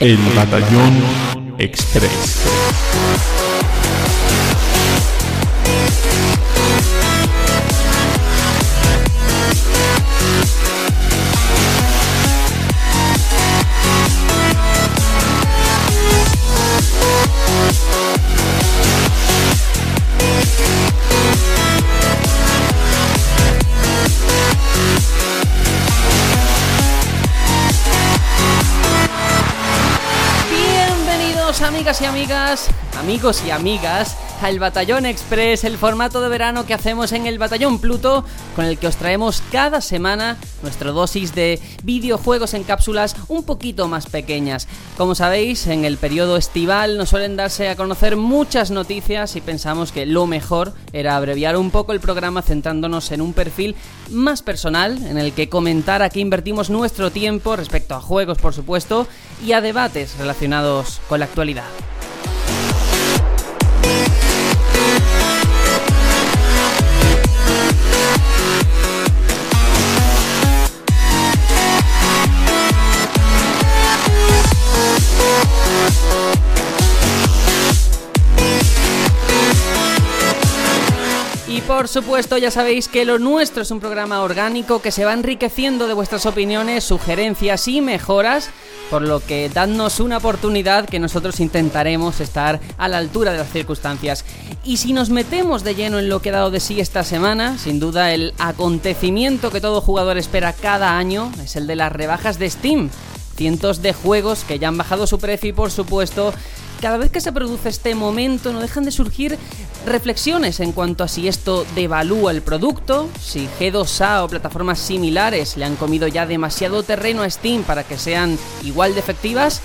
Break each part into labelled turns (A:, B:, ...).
A: El Batallón Express.
B: Amigas y amigas, amigos y amigas, al Batallón Express, el formato de verano que hacemos en el Batallón Pluto, con el que os traemos cada semana nuestra dosis de videojuegos en cápsulas un poquito más pequeñas. Como sabéis, en el periodo estival nos suelen darse a conocer muchas noticias y pensamos que lo mejor era abreviar un poco el programa centrándonos en un perfil más personal, en el que comentar a qué invertimos nuestro tiempo respecto a juegos, por supuesto, y a debates relacionados con la actualidad. Por supuesto ya sabéis que lo nuestro es un programa orgánico que se va enriqueciendo de vuestras opiniones, sugerencias y mejoras, por lo que dadnos una oportunidad que nosotros intentaremos estar a la altura de las circunstancias. Y si nos metemos de lleno en lo que ha dado de sí esta semana, sin duda el acontecimiento que todo jugador espera cada año es el de las rebajas de Steam. Cientos de juegos que ya han bajado su precio y por supuesto cada vez que se produce este momento no dejan de surgir reflexiones en cuanto a si esto devalúa el producto, si G2A o plataformas similares le han comido ya demasiado terreno a Steam para que sean igual de efectivas,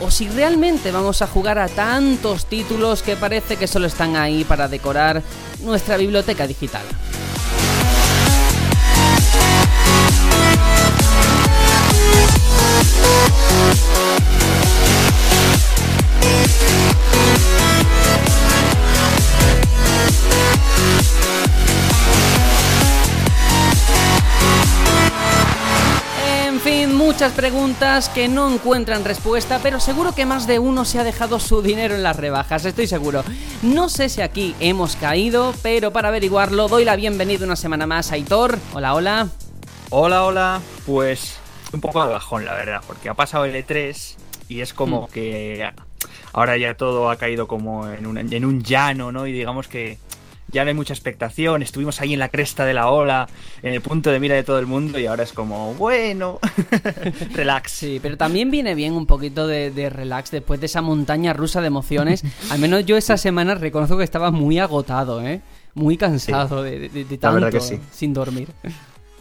B: o si realmente vamos a jugar a tantos títulos que parece que solo están ahí para decorar nuestra biblioteca digital. Muchas preguntas que no encuentran respuesta, pero seguro que más de uno se ha dejado su dinero en las rebajas, estoy seguro. No sé si aquí hemos caído, pero para averiguarlo doy la bienvenida una semana más a Aitor. Hola, hola.
C: Hola, hola. Pues un poco de bajón, la verdad, porque ha pasado el E3 y es como que ahora ya todo ha caído como en un, en un llano, ¿no? Y digamos que ya no hay mucha expectación, estuvimos ahí en la cresta de la ola, en el punto de mira de todo el mundo y ahora es como, bueno, relax.
B: Sí, pero también viene bien un poquito de, de relax después de esa montaña rusa de emociones. Al menos yo esa semana reconozco que estaba muy agotado, ¿eh? Muy cansado de, de- tanto
C: verdad que sí.
B: sin dormir.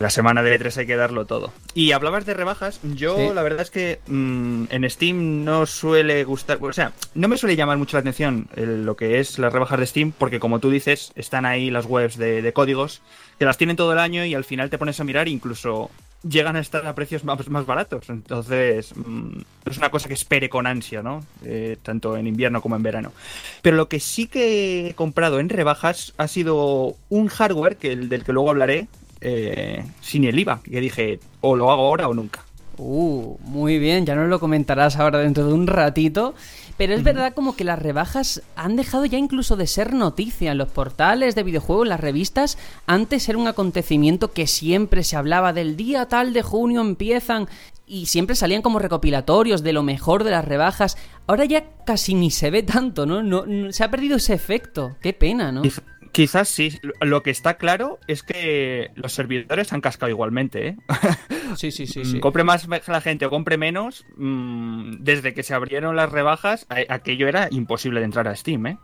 C: La semana de E3 hay que darlo todo. Y hablabas de rebajas, yo
B: Sí.
C: la verdad es que mm, en Steam no suele gustar, o sea, no me suele llamar mucho la atención el- lo que es las rebajas de Steam, porque como tú dices, están ahí las webs de, de códigos que las tienen todo el año y al final te pones a mirar e incluso llegan a estar a precios más, más baratos. Entonces, mm, es una cosa que espere con ansia, ¿no? Eh, tanto en invierno como en verano. Pero lo que sí que he comprado en rebajas ha sido un hardware, que el del que luego hablaré, eh, sin el IVA. Y dije, o lo hago ahora o nunca.
B: Uh, muy bien, ya nos lo comentarás ahora dentro de un ratito. Pero es verdad como que las rebajas han dejado ya incluso de ser noticia en los portales de videojuegos, en las revistas. Antes era un acontecimiento que siempre se hablaba del día tal de junio empiezan y siempre salían como recopilatorios de lo mejor de las rebajas. Ahora ya casi ni se ve tanto, ¿no? no, no- se ha perdido ese efecto. Qué pena, ¿no?
C: Quiz- Quizás sí. Lo que está claro es que los servidores han cascado igualmente, ¿eh?
B: Sí, sí, sí,
C: Mm,
B: sí.
C: Compre más la gente o compre menos, mm, desde que se abrieron las rebajas, aquello era imposible de entrar a Steam, ¿eh?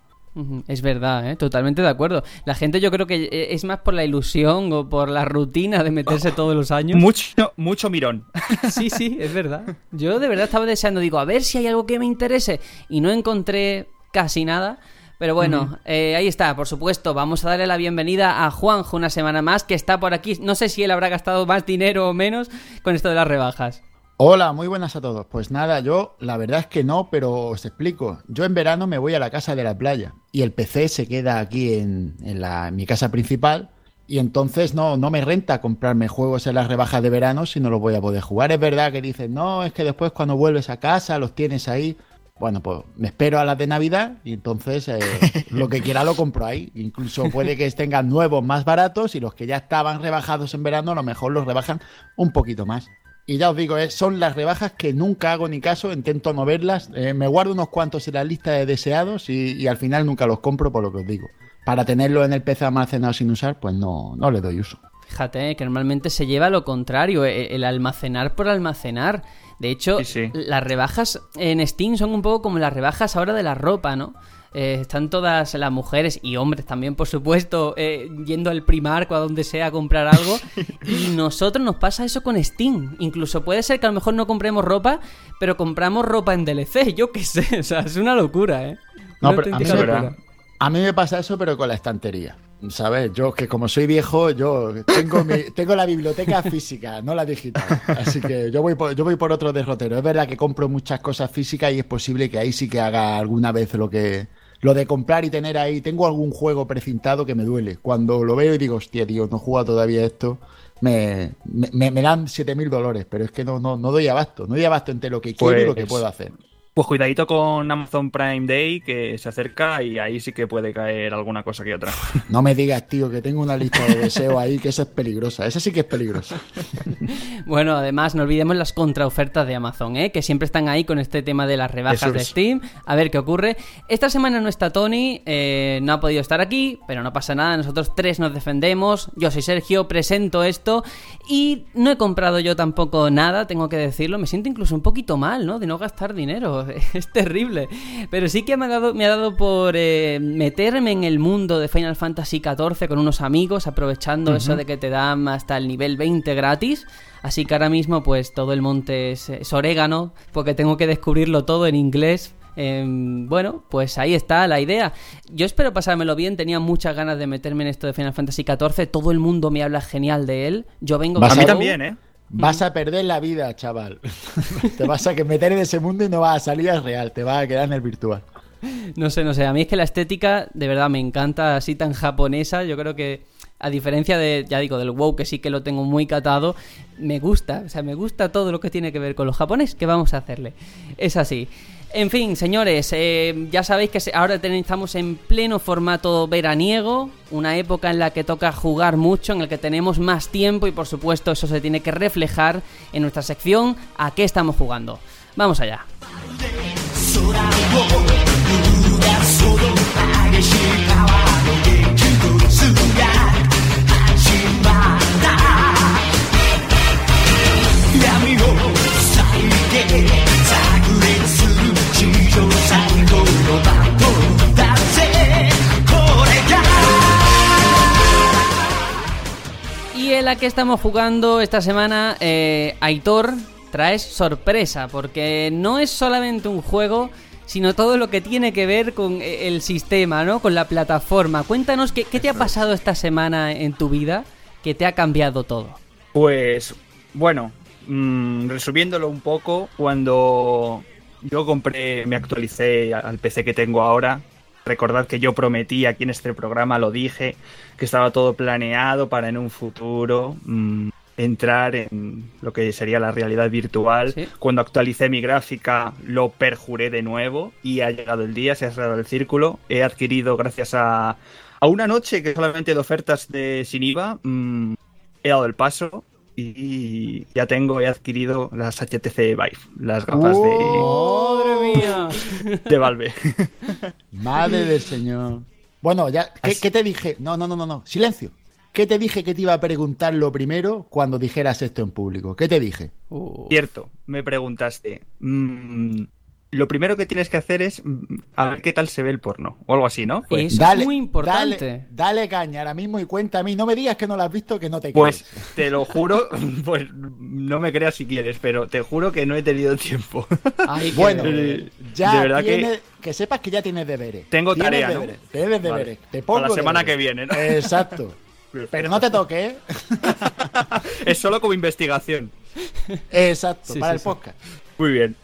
B: Es verdad, ¿eh? totalmente de acuerdo. La gente yo creo que eh, es más por la ilusión o por la rutina de meterse todos los años.
C: Mucho, mucho mirón.
B: Sí, sí, es verdad. Yo de verdad estaba deseando, digo, a ver si hay algo que me interese y no encontré casi nada. Pero bueno, eh, ahí está, por supuesto. Vamos a darle la bienvenida a Juanjo una semana más, que está por aquí. No sé si él habrá gastado más dinero o menos con esto de las rebajas.
D: Hola, muy buenas a todos. Pues nada, yo la verdad es que no, pero os explico. Yo en verano me voy a la casa de la playa y el PC se queda aquí en, en la- en mi casa principal Y entonces no, no me renta comprarme juegos en las rebajas de verano si no los voy a poder jugar. Es verdad que dicen, no, es que después cuando vuelves a casa los tienes ahí. Bueno, pues me espero a las de Navidad y entonces eh, lo que quiera lo compro ahí. Incluso puede que tengan nuevos más baratos y los que ya estaban rebajados en verano a lo mejor los rebajan un poquito más. Y ya os digo, eh, son las rebajas que nunca hago ni caso, intento no verlas. eh, me guardo unos cuantos en la lista de deseados y, y al final nunca los compro por lo que os digo. Para tenerlo en el PC almacenado sin usar, pues no, no le doy uso.
B: Fíjate que normalmente se lleva lo contrario, el almacenar por almacenar. De hecho,
C: Sí, sí.
B: las rebajas en Steam son un poco como las rebajas ahora de la ropa, ¿no? Eh, están todas las mujeres y hombres también, por supuesto, eh, yendo al Primark o a donde sea a comprar algo. y nosotros nos pasa eso con Steam. Incluso puede ser que a lo mejor no compremos ropa, pero compramos ropa en DLC, yo qué sé. O sea, es una locura, ¿eh?
D: No,
B: Una
D: pero a mí,
C: me-
D: a mí me pasa eso, pero con la estantería. ¿Sabes? Yo, que como soy viejo, yo tengo, mi- tengo la biblioteca física, no la digital. Así que yo voy, por, yo voy por otro derrotero. Es verdad que compro muchas cosas físicas y es posible que ahí sí que haga alguna vez lo que. Lo de comprar y tener ahí. Tengo algún juego precintado que me duele. Cuando lo veo y digo, hostia, tío, no jugado todavía esto. Me, me, me- dan 7.000 dolores, pero es que no, no, no doy abasto. No doy abasto entre lo que quiero y lo que
C: Pues-
D: puedo hacer.
C: Pues cuidadito con Amazon Prime Day que se acerca y ahí sí que puede caer alguna cosa que otra.
D: No me digas, tío, que tengo una lista de deseos ahí que esa es peligrosa. Esa sí que es peligrosa.
B: Bueno, además, no olvidemos las contraofertas de Amazon, ¿eh? que siempre están ahí con este tema de las rebajas
C: Eso
B: de
C: es.
B: Steam. A ver qué ocurre. Esta semana no está Tony, eh, no ha podido estar aquí, pero no pasa nada. Nosotros tres nos defendemos. Yo soy Sergio, presento esto. Y no he comprado yo tampoco nada, tengo que decirlo. Me siento incluso un poquito mal, ¿no? De no gastar dinero. Es terrible. Pero sí que me ha dado, me ha dado por eh, meterme en el mundo de Final Fantasy XIV con unos amigos, aprovechando eso de que te dan hasta el nivel 20 gratis. Así que ahora mismo, pues todo el monte es, es orégano, porque tengo que descubrirlo todo en inglés. Em, bueno, pues ahí está la idea. Yo espero pasármelo bien, tenía muchas ganas de meterme en esto de Final Fantasy XIV. Todo el mundo me habla genial de él. Yo vengo
D: Vas
C: A
B: con
C: mí también, ¿eh?
D: Vas a perder la vida, chaval. te vas a meter en ese mundo y no vas a salir al real. Te vas a quedar en el virtual.
B: No sé, no sé. A mí es que la estética de verdad me encanta, así tan japonesa. Yo creo que, a diferencia de, ya digo, del WoW, que sí que lo tengo muy catado, me gusta. O sea, me gusta todo lo que tiene que ver con los japonés. ¿Qué vamos a hacerle? Es así. En fin, señores, eh, ya sabéis que ahora estamos en pleno formato veraniego, una época en la que toca jugar mucho, en la que tenemos más tiempo y por supuesto eso se tiene que reflejar en nuestra sección a qué estamos jugando. Vamos allá. La que estamos jugando esta semana, eh, Aitor, traes sorpresa, porque no es solamente un juego, sino todo lo que tiene que ver con eh, el sistema, ¿no? Con la plataforma. Cuéntanos qué, qué te ha pasado esta semana en tu vida que te ha cambiado todo.
C: Pues bueno, mm, resumiéndolo un poco, cuando yo compré, me actualicé al PC que tengo ahora, recordad que yo prometí aquí en este programa, lo dije, que estaba todo planeado para en un futuro mm, entrar en lo que sería la realidad virtual.
B: Sí.
C: Cuando actualicé mi gráfica lo perjuré de nuevo y ha llegado el día, se ha cerrado el círculo. He adquirido gracias a, a una noche que solamente de ofertas de sin IVA, mm, he dado el paso y ya tengo, he adquirido las HTC Vive, las gafas
D: ¡Oh!
B: ¡Madre mía!
C: de, de Valve.
D: Madre del señor. Bueno, ya, ¿qué, te dije? No, no, no, no, no. Silencio. ¿Qué te dije que te iba a preguntar lo primero cuando dijeras esto en público? ¿Qué te dije?
C: Cierto, me preguntaste. mm, lo primero que tienes que hacer es mm, a ver qué tal se ve el porno, o algo así, ¿no? Fue.
B: Eso es muy importante.
D: Dale, dale caña ahora mismo y cuenta a mí. No me digas que no lo has visto, que no te
C: Pues
D: crees.
C: te lo juro, pues no me creas si quieres, pero te juro que no he tenido tiempo.
B: ay,
D: Bueno,
C: de-
D: ya
C: de verdad que-
D: que... sepas que ya tienes deberes.
C: Tengo
D: Tienes
C: tarea, ¿no?
D: deberes, Tienes
C: Vale.
D: deberes. Te pongo
C: Para la semana
D: deberes.
C: que viene, ¿no?
D: Exacto. Pero no te toque, ¿eh?
C: es solo como investigación.
D: Exacto,
B: Sí,
D: para
B: sí,
D: el
B: sí.
D: podcast.
C: Muy bien.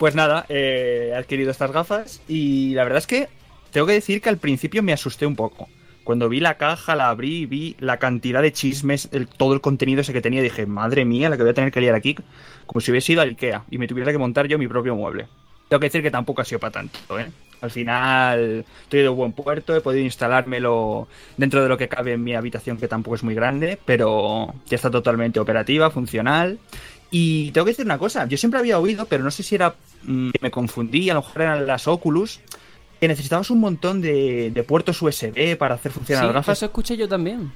C: Pues nada, eh, he adquirido estas gafas y la verdad es que tengo que decir que al principio me asusté un poco. Cuando vi la caja, la abrí, vi la cantidad de chismes, todo el contenido ese que tenía, dije, madre mía, la que voy a tener que liar aquí, como si hubiese ido a Ikea y me tuviera que montar yo mi propio mueble. Tengo que decir que tampoco ha sido para tanto, ¿eh? Al final estoy de buen puerto, he podido instalármelo dentro de lo que cabe en mi habitación, que tampoco es muy grande, pero ya está totalmente operativa, funcional. Y tengo que decir una cosa, yo siempre había oído, pero no sé si era mm, que me confundí, a lo mejor eran las Oculus, que necesitabas un montón de, de puertos USB para hacer funcionar
B: Sí,
C: las gafas.
B: eso escuché yo también.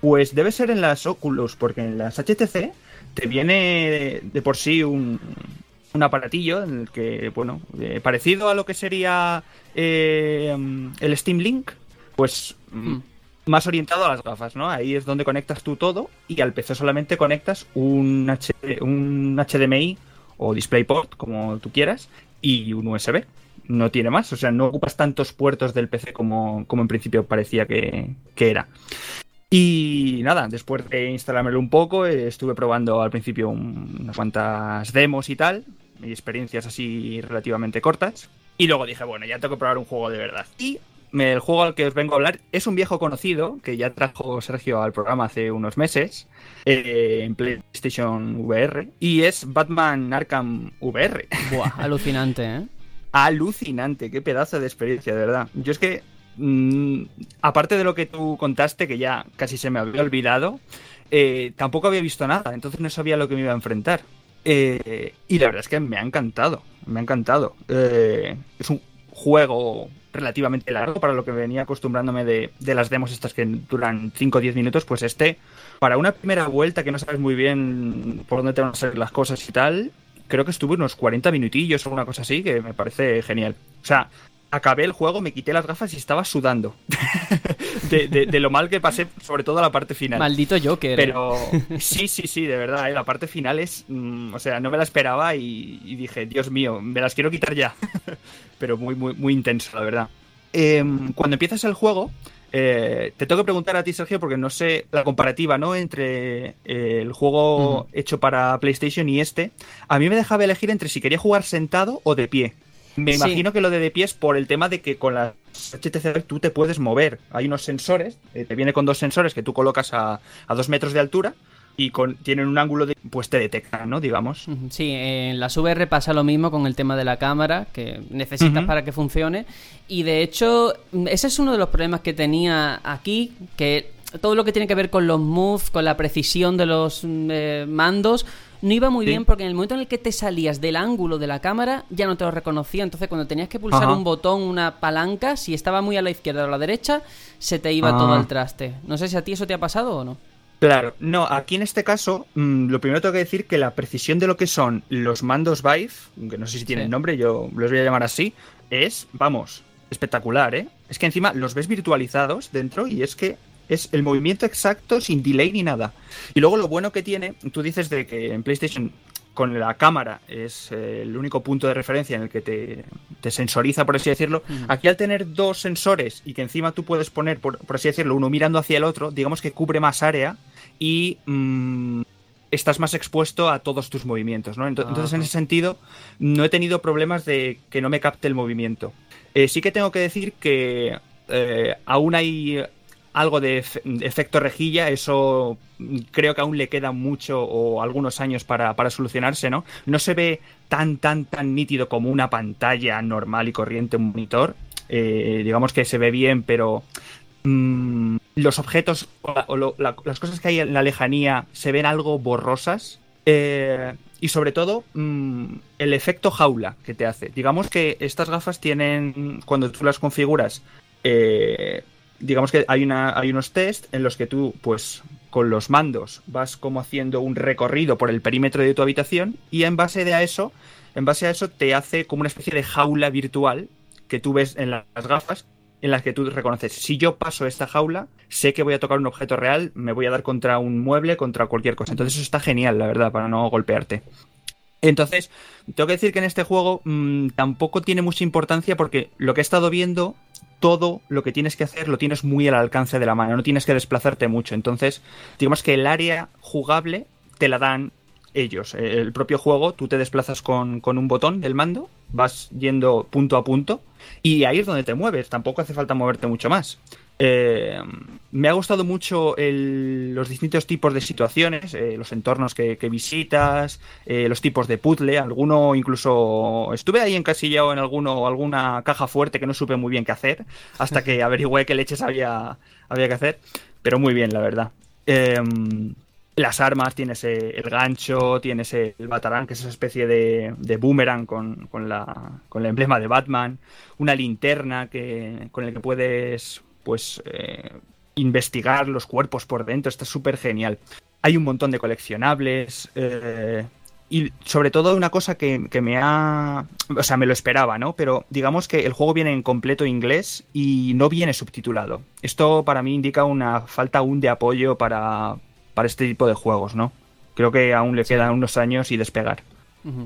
C: Pues debe ser en las Oculus, porque en las HTC te viene de por sí un, un aparatillo en el que, bueno, eh, parecido a lo que sería eh, el Steam Link, pues mm,
B: Mm.
C: Más orientado a las gafas, ¿no? Ahí es donde conectas tú todo y al PC solamente conectas un, H- un HDMI o DisplayPort, como tú quieras, y un USB. No tiene más, o sea, no ocupas tantos puertos del PC como, como en principio parecía que, que era. Y nada, después de instalármelo un poco, estuve probando al principio un- unas cuantas demos y tal, y experiencias así relativamente cortas. Y luego dije, bueno, ya tengo que probar un juego de verdad. Y el juego al que os vengo a hablar es un viejo conocido que ya trajo Sergio al programa hace unos meses eh, en PlayStation VR y es Batman Arkham VR.
B: Buah, alucinante, ¿eh?
C: Alucinante, qué pedazo de experiencia, de verdad. Yo es que, mm, aparte de lo que tú contaste, que ya casi se me había olvidado, eh, tampoco había visto nada, entonces no sabía lo que me iba a enfrentar. Eh, y la verdad es que me ha encantado, me ha encantado. Eh, es un juego relativamente largo para lo que venía acostumbrándome de, de las demos estas que duran 5 o 10 minutos, pues este, para una primera vuelta que no sabes muy bien por dónde te van a salir las cosas y tal, creo que estuve unos 40 minutillos o una cosa así, que me parece genial. O sea, acabé el juego, me quité las gafas y estaba sudando. de, de- de lo mal que pasé, sobre todo la parte final.
B: Maldito Joker. ¿eh?
C: Pero sí, sí, sí, de verdad, ¿eh? la parte final es, mm, o sea, no me la esperaba y, y dije, Dios mío, me las quiero quitar ya. Pero muy, muy, muy intenso, la verdad. Em, cuando empiezas el juego, eh, te tengo que preguntar a ti, Sergio, porque no sé la comparativa, ¿no? Entre eh, el juego hecho para PlayStation y este. A mí me dejaba elegir entre si quería jugar sentado o de pie. Me
B: Sí.
C: imagino que lo de de pie es por el tema de que con las HTC tú te puedes mover. Hay unos sensores, eh, te viene con dos sensores que tú colocas a, a dos metros de altura y con, tienen un ángulo de, pues te detectan, ¿no? Digamos.
B: Sí, en las VR pasa lo mismo con el tema de la cámara, que necesitas para que funcione. Y de hecho, ese es uno de los problemas que tenía aquí, que todo lo que tiene que ver con los moves, con la precisión de los mm, eh, mandos, no iba muy
C: Sí.
B: bien porque en el momento en el que te salías del ángulo de la cámara ya no te lo reconocía. Entonces, cuando tenías que pulsar
C: Ajá.
B: un botón, una palanca, si estaba muy a la izquierda o a la derecha, se te iba
C: Ah.
B: todo al traste. No sé si a ti eso te ha pasado o no.
C: Claro, no, aquí en este caso, mm, lo primero tengo que decir que la precisión de lo que son los mandos Vive, que no sé si tienen
B: Sí.
C: nombre, yo los voy a llamar así, es, vamos, espectacular, ¿eh? Es que encima los ves virtualizados dentro y es que es el movimiento exacto sin delay ni nada. Y luego lo bueno que tiene, tú dices de que en PlayStation con la cámara es eh, el único punto de referencia en el que te, te sensoriza, por así decirlo. Aquí al tener dos sensores y que encima tú puedes poner, por, por así decirlo, uno mirando hacia el otro, digamos que cubre más área y mm, estás más expuesto a todos tus movimientos, ¿no? Ento- Entonces, en ese sentido, no he tenido problemas de que no me capte el movimiento. Eh, sí que tengo que decir que eh, aún hay algo de efe- efecto rejilla, eso creo que aún le queda mucho o algunos años para, para solucionarse, ¿no? No se ve tan, tan, tan nítido como una pantalla normal y corriente, un monitor. Eh, digamos que se ve bien, pero mm, los objetos o, las cosas que hay en la lejanía se ven algo borrosas. Eh, y sobre todo, mm, el efecto jaula que te hace. Digamos que estas gafas tienen, cuando tú las configuras, eh, digamos que hay, una, hay unos test en los que tú, pues, con los mandos vas como haciendo un recorrido por el perímetro de tu habitación y en base de a eso, en base a eso te hace como una especie de jaula virtual que tú ves en las gafas en las que tú reconoces, si yo paso esta jaula, sé que voy a tocar un objeto real, me voy a dar contra un mueble, contra cualquier cosa. Entonces eso está genial, la verdad, para no golpearte. Entonces, tengo que decir que en este juego mmm, tampoco tiene mucha importancia porque lo que he estado viendo, todo lo que tienes que hacer lo tienes muy al alcance de la mano, no tienes que desplazarte mucho. Entonces, digamos que el área jugable te la dan ellos. El propio juego, tú te desplazas con, con un botón del mando, vas yendo punto a punto y ahí es donde te mueves, tampoco hace falta moverte mucho más. Eh, me ha gustado mucho el- los distintos tipos de situaciones, eh, los entornos que, que visitas, eh, los tipos de puzzle, alguno incluso estuve ahí encasillado en alguno alguna caja fuerte que no supe muy bien qué hacer, hasta que averigüé qué leches había, había que hacer, pero muy bien, la verdad. Las armas, tienes eh, el gancho, tienes el batarán, que es esa especie de, de boomerang con, con la, con el emblema de Batman, una linterna que, con el que puedes pues eh, investigar los cuerpos por dentro, está súper genial. Hay un montón de coleccionables eh, y sobre todo una cosa que, que me ha... O sea, me lo esperaba, ¿no? Pero digamos que el juego viene en completo inglés y no viene subtitulado. Esto para mí indica una falta aún de apoyo para, para este tipo de juegos, ¿no? Creo que aún le quedan unos años y despegar.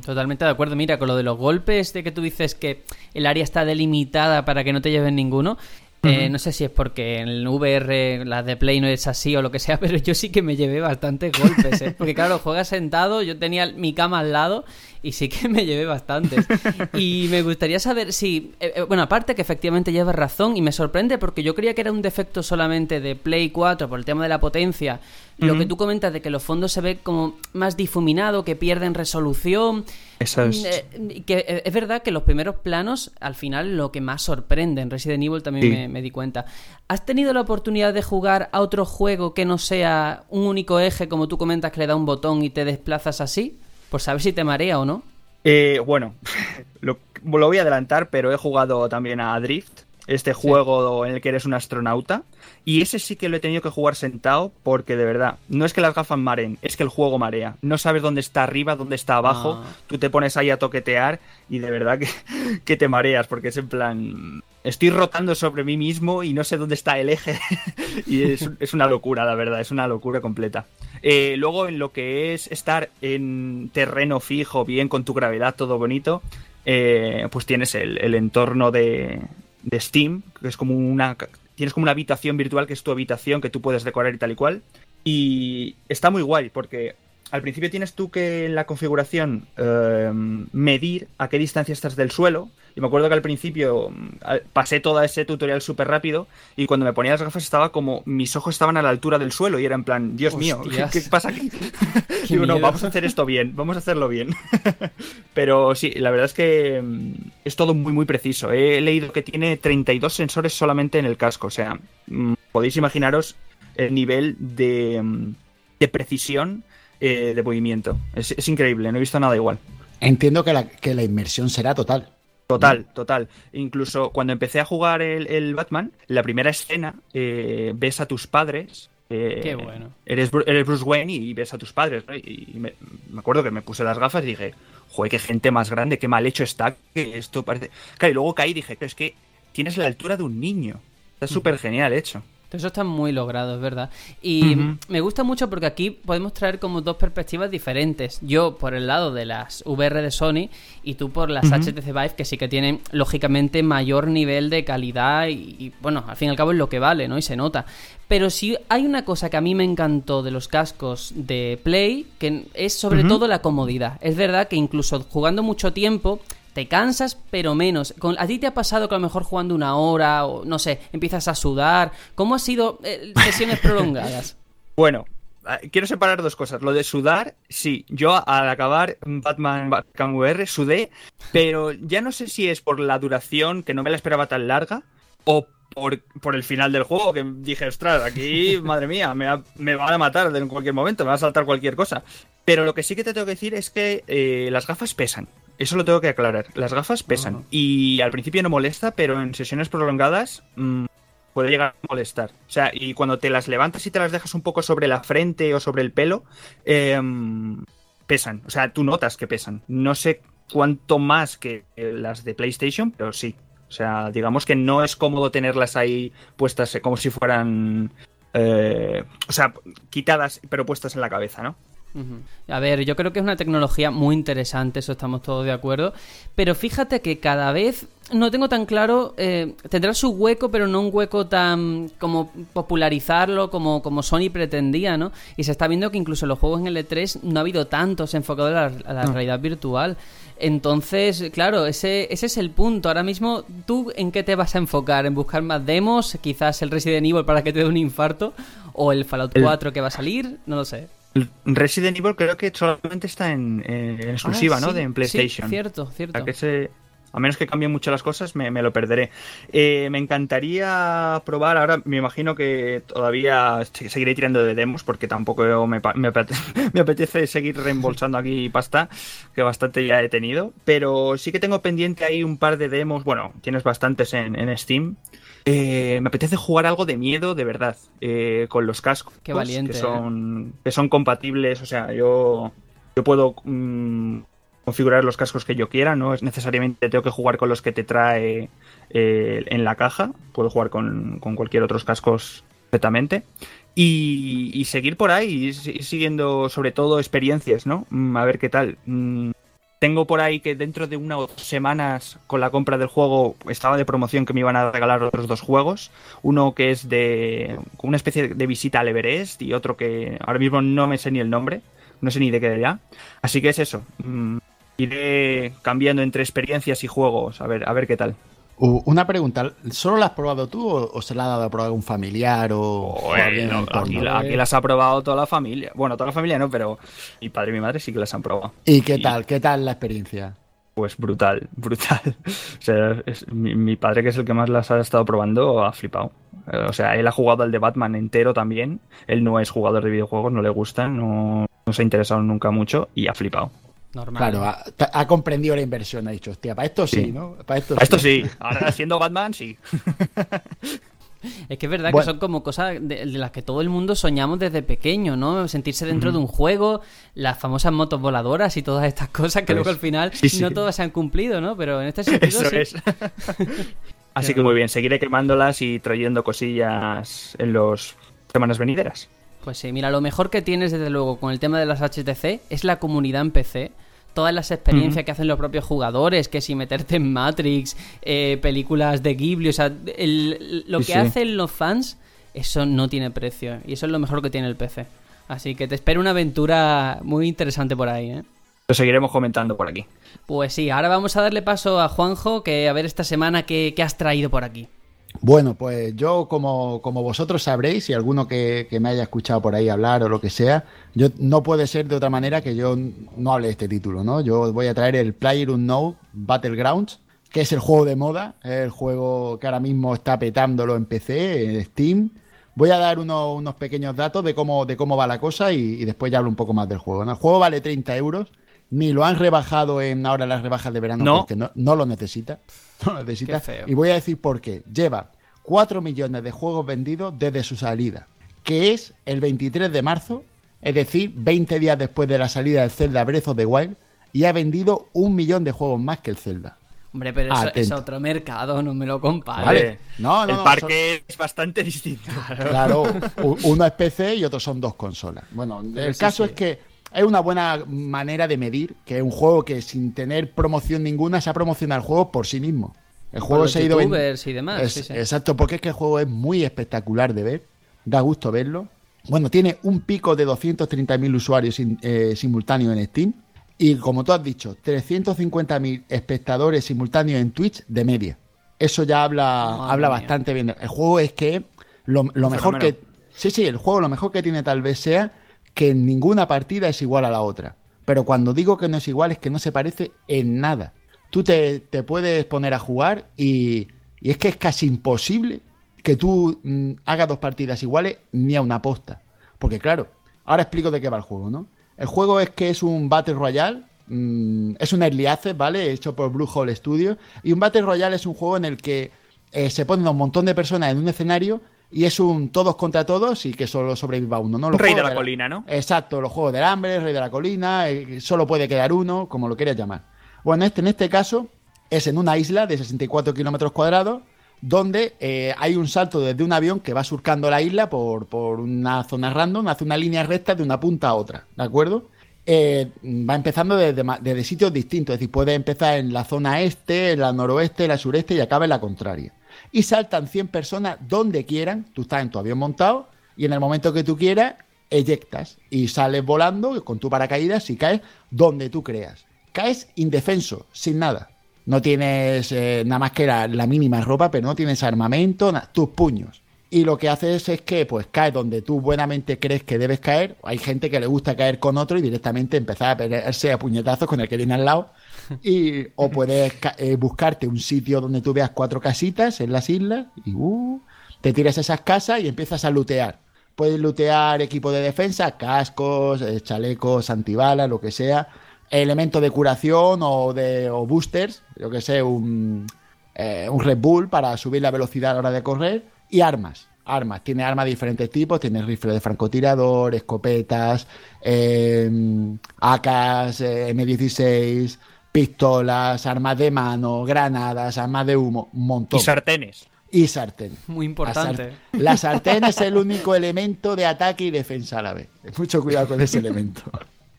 B: Totalmente de acuerdo. Mira, con lo de los golpes, de que tú dices que el área está delimitada para que no te lleven ninguno. eh, no sé si es porque en el VR las de Play no es así o lo que sea, pero yo sí que me llevé bastantes golpes, ¿eh? Porque claro, juegas sentado, yo tenía mi cama al lado y sí que me llevé bastantes. Y me gustaría saber si... eh, eh, bueno, aparte que efectivamente llevas razón y me sorprende porque yo creía que era un defecto solamente de Play 4 por el tema de la potencia. Lo que tú comentas de que los fondos se ve como más difuminado, que pierden resolución.
C: Eso es.
B: Eh, que eh, es verdad que los primeros planos, al final, lo que más sorprende en Resident Evil también
C: Sí.
B: me, me di cuenta. ¿Has tenido la oportunidad de jugar a otro juego que no sea un único eje, como tú comentas, que le da un botón y te desplazas así? Por saber si te marea o no.
C: Eh, bueno, lo, lo voy a adelantar, pero he jugado también a Drift, este juego en el que eres un astronauta. Y ese sí que lo he tenido que jugar sentado porque de verdad, no es que las gafas maren, es que el juego marea. No sabes dónde está arriba, dónde está abajo.
B: Ah.
C: Tú te pones ahí a toquetear y de verdad que, que te mareas porque es en plan... Estoy rotando sobre mí mismo y no sé dónde está el eje. y es, es una locura, la verdad, es una locura completa. Eh, luego en lo que es estar en terreno fijo, bien con tu gravedad, todo bonito, eh, pues tienes el, el entorno de, de Steam, que es como una... Tienes como una habitación virtual que es tu habitación que tú puedes decorar y tal y cual. Y está muy guay porque al principio tienes tú que en la configuración eh, medir a qué distancia estás del suelo. Y me acuerdo que al principio mm, pasé todo ese tutorial súper rápido y cuando me ponía las gafas estaba como mis ojos estaban a la altura del suelo y era en plan, Dios mío, ¿qué, pasa aquí? Digo, no, vamos a hacer esto bien, vamos a hacerlo bien. Pero sí, la verdad es que mm, es todo muy, muy preciso. He leído que tiene 32 sensores solamente en el casco. O sea, mm, podéis imaginaros el nivel de, de precisión eh, de movimiento. Es, es increíble, no he visto nada igual.
D: Entiendo que la, que la inmersión será total.
C: Total, total. Incluso cuando empecé a jugar el, el Batman, la primera escena, eh, ves a tus padres. eh,
B: Qué bueno.
C: Eres, eres Bruce Wayne y ves a tus padres. ¿no? Y me, me acuerdo que me puse las gafas y dije, joder, qué gente más grande, qué mal hecho está, que esto parece... Claro, y luego caí y dije, "Pero es que tienes la altura de un niño. Está súper genial hecho.
B: Eso está muy logrado, es verdad. Y me gusta mucho porque aquí podemos traer como dos perspectivas diferentes. Yo por el lado de las VR de Sony y tú por las. HTC Vive que sí que tienen lógicamente mayor nivel de calidad y, y, bueno, al fin y al cabo es lo que vale, ¿no? Y se nota. Pero si hay una cosa que a mí me encantó de los cascos de Play, que es sobre todo la comodidad. Es verdad que incluso jugando mucho tiempo te cansas, pero menos. Con- ¿A ti te ha pasado que a lo mejor jugando una hora o no sé, empiezas a sudar? ¿Cómo ha sido eh, sesiones prolongadas?
C: Bueno, ah, quiero separar dos cosas. Lo de sudar, sí, yo al acabar Batman Arkham VR sudé, pero ya no sé si es por la duración, que no me la esperaba tan larga, o por, por el final del juego, que dije, ostras, aquí, madre mía, me, va- me van a matar en cualquier momento, me va a saltar cualquier cosa. Pero lo que sí que te tengo que decir es que eh, las gafas pesan. Eso lo tengo que aclarar. Las gafas pesan. Y al principio no molesta, pero en sesiones prolongadas mm, puede llegar a molestar. O sea, y cuando te las levantas y te las dejas un poco sobre la frente o sobre el pelo, em, pesan. O sea, tú notas que pesan. No sé cuánto más que eh, las de PlayStation, pero sí. O sea, digamos que no es cómodo tenerlas ahí puestas eh, como si fueran... eh, o sea, quitadas pero puestas en la cabeza, ¿no?
B: A ver, yo creo que es una tecnología muy interesante, eso estamos todos de acuerdo. Pero fíjate que cada vez no tengo tan claro, eh, tendrá su hueco, pero no un hueco tan como popularizarlo como, como Sony pretendía, ¿no? Y se está viendo que incluso en los juegos en L3 no ha habido tantos enfocados a la, a la realidad virtual. Entonces, claro, ese, ese es el punto. Ahora mismo, ¿tú en qué te vas a enfocar? ¿En buscar más demos? ¿Quizás el Resident Evil para que te dé un infarto? ¿O el Fallout
C: El-
B: 4 que va a salir? No lo sé.
C: Resident Evil creo que solamente está en, eh, en exclusiva,
B: Ah,
C: ¿no? De en PlayStation.
B: Sí, cierto,
C: O
B: cierto.
C: sea, que ese- a menos que cambien mucho las cosas, me, me lo perderé. Eh, me encantaría probar, ahora me imagino que todavía se- seguiré tirando de demos porque tampoco me, me apete- me apetece seguir reembolsando aquí pasta, que bastante ya he tenido. Pero sí que tengo pendiente ahí un par de demos, bueno, tienes bastantes en, en Steam. Eh, me apetece jugar algo de miedo de verdad, eh, con los cascos
B: Qué valiente,
C: que
B: ¿eh?
C: son, que son compatibles, o sea, yo, yo puedo mm, configurar los cascos que yo quiera, no es necesariamente tengo que jugar con los que te trae eh, en la caja, puedo jugar con, con cualquier otros cascos perfectamente. Y, y seguir por ahí, y si- siguiendo sobre todo experiencias, ¿no? Mm, A ver qué tal. Tengo por ahí que dentro de unas semanas con la compra del juego estaba de promoción que me iban a regalar otros dos juegos. Uno que es de una especie de visita al Everest y otro que ahora mismo no me sé ni el nombre, no sé ni de qué ya. Así que es eso. Mm, Iré cambiando entre experiencias y juegos, a ver, a ver qué tal.
D: Una pregunta, ¿solo la has probado tú o, o se la ha dado a probar algún familiar o, o alguien en el entorno?
C: aquí, la- aquí las ha probado toda la familia. Bueno, toda la familia no, pero mi padre y mi madre sí que las han probado.
D: ¿Y qué
C: Y-
D: tal? ¿Qué tal la experiencia?
C: Pues brutal, brutal. O sea, es- mi, mi padre, que es el que más las ha estado probando, ha flipado. Eh, O sea, él ha jugado al de Batman entero también. Él no es jugador de videojuegos, no le gustan, no, no se ha interesado nunca mucho y ha flipado.
B: Normal.
D: Claro, ha, ha comprendido la inversión, ha dicho, hostia, para esto sí,
C: Sí.
D: ¿no? Para esto,
C: Esto sí, ahora siendo Batman, sí.
B: Es que es verdad
D: Bueno.
B: que son como cosas de, de las que todo el mundo soñamos desde pequeño, ¿no? Sentirse dentro de un juego, las famosas motos voladoras y todas estas cosas que
C: Pues,
B: luego al final
C: sí, sí.
B: no todas se han cumplido, ¿no? Pero en este sentido
C: Eso
B: sí.
C: es. Así que muy bien, seguiré quemándolas y trayendo cosillas en las semanas venideras.
B: Pues sí, mira, lo mejor que tienes desde luego con el tema de las HTC es la comunidad en PC. Todas las experiencias que hacen los propios jugadores, que si meterte en Matrix, eh, películas de Ghibli, o sea, el- lo
C: Sí,
B: que
C: sí.
B: hacen los fans, eso no tiene precio. Y eso es lo mejor que tiene el PC. Así que te espero una aventura muy interesante por ahí, ¿eh?
C: Lo seguiremos comentando por aquí.
B: Pues sí, ahora vamos a darle paso a Juanjo, que a ver esta semana qué, qué has traído por aquí.
D: Bueno, pues yo, como, como vosotros sabréis, y alguno que, que me haya escuchado por ahí hablar o lo que sea, yo no puede ser de otra manera que yo no hable de este título, ¿no? Yo voy a traer el PlayerUnknown Battlegrounds, que es el juego de moda, el juego que ahora mismo está petándolo en PC, en Steam. Voy a dar uno- unos pequeños datos de cómo, de cómo va la cosa y, después ya hablo un poco más del juego. El juego vale 30 euros, ni lo han rebajado en ahora las rebajas de verano
C: No.
D: porque no, no lo necesita. No lo necesita.
B: Qué feo.
D: Y voy a decir por qué. Lleva 4 millones de juegos vendidos desde su salida, que es el 23 de marzo, es decir, 20 días después de la salida del Zelda Breath of the Wild, y ha vendido un millón de juegos más que el Zelda.
B: Hombre, pero eso es otro mercado, no me lo compares.
D: Vale.
C: Vale.
D: No, no,
C: el
D: no,
C: parque es bastante distinto.
D: Claro, uno es PC y otro son dos consolas. Bueno, el
B: sí,
D: caso
B: sí.
D: es que es una buena manera de medir que es un juego que sin tener promoción ninguna se ha promocionado el juego por sí mismo. El juego se ha ido
B: youtubers y demás,
D: Es-
B: sí, sí.
D: Exacto, porque es que el juego es muy espectacular de ver, da gusto verlo. Bueno, tiene un pico de 230.000 usuarios eh, simultáneos en Steam y como tú has dicho, 350.000 espectadores simultáneos en Twitch de media. Eso ya habla,
B: Madre
D: habla
B: mía.
D: bastante bien. El juego es que lo, lo mejor que... Sí, sí, el juego lo mejor que tiene tal vez sea que ninguna partida es igual a la otra. Pero cuando digo que no es igual es que no se parece en nada. Tú te, te puedes poner a jugar y, y es que es casi imposible que tú mm, hagas dos partidas iguales ni a una posta. Porque claro, ahora explico de qué va el juego, ¿no? El juego es que es un Battle Royale, mm, es un Early Access, ¿vale? Hecho por Blue Hole Studios. Y un Battle Royale es un juego en el que eh, se ponen un montón de personas en un escenario y es un todos contra todos y que solo sobreviva uno, ¿no? Los
C: rey de la colina, ¿no?
D: Exacto, los juegos del hambre, rey de la colina, eh, solo puede quedar uno, como lo quieras llamar. Bueno, este, en este caso es en una isla de 64 kilómetros cuadrados, donde eh, hay un salto desde un avión que va surcando la isla por, por una zona random, hace una línea recta de una punta a otra, ¿de acuerdo? Eh, va empezando desde, desde sitios distintos, es decir, puede empezar en la zona este, en la noroeste, en la sureste y acaba en la contraria. Y saltan 100 personas donde quieran, tú estás en tu avión montado y en el momento que tú quieras, eyectas y sales volando con tu paracaídas y caes donde tú creas. Caes indefenso, sin nada. No tienes eh, nada más que la, mínima ropa, pero no tienes armamento, tus puños. Y lo que haces es que pues caes donde tú buenamente crees que debes caer. Hay gente que le gusta caer con otro y directamente empezar a pelearse a puñetazos con el que viene al lado. Y, o puedes eh, buscarte un sitio donde tú veas cuatro casitas en las islas y uh, te tiras esas casas y empiezas a lootear. Puedes lootear equipo de defensa, cascos, eh, chalecos, antibalas, lo que sea, elementos de curación o de o boosters, yo que sé, un, eh, un Red Bull para subir la velocidad a la hora de correr y armas. Armas, tiene armas de diferentes tipos, tiene rifle de francotirador, escopetas, eh, AKs, eh, M16, pistolas, armas de mano, granadas, armas de humo, un montón.
C: Y sartenes.
D: Y sartén.
B: Muy importante.
D: la sartén es el único elemento de ataque y defensa a la vez. Mucho cuidado con ese elemento.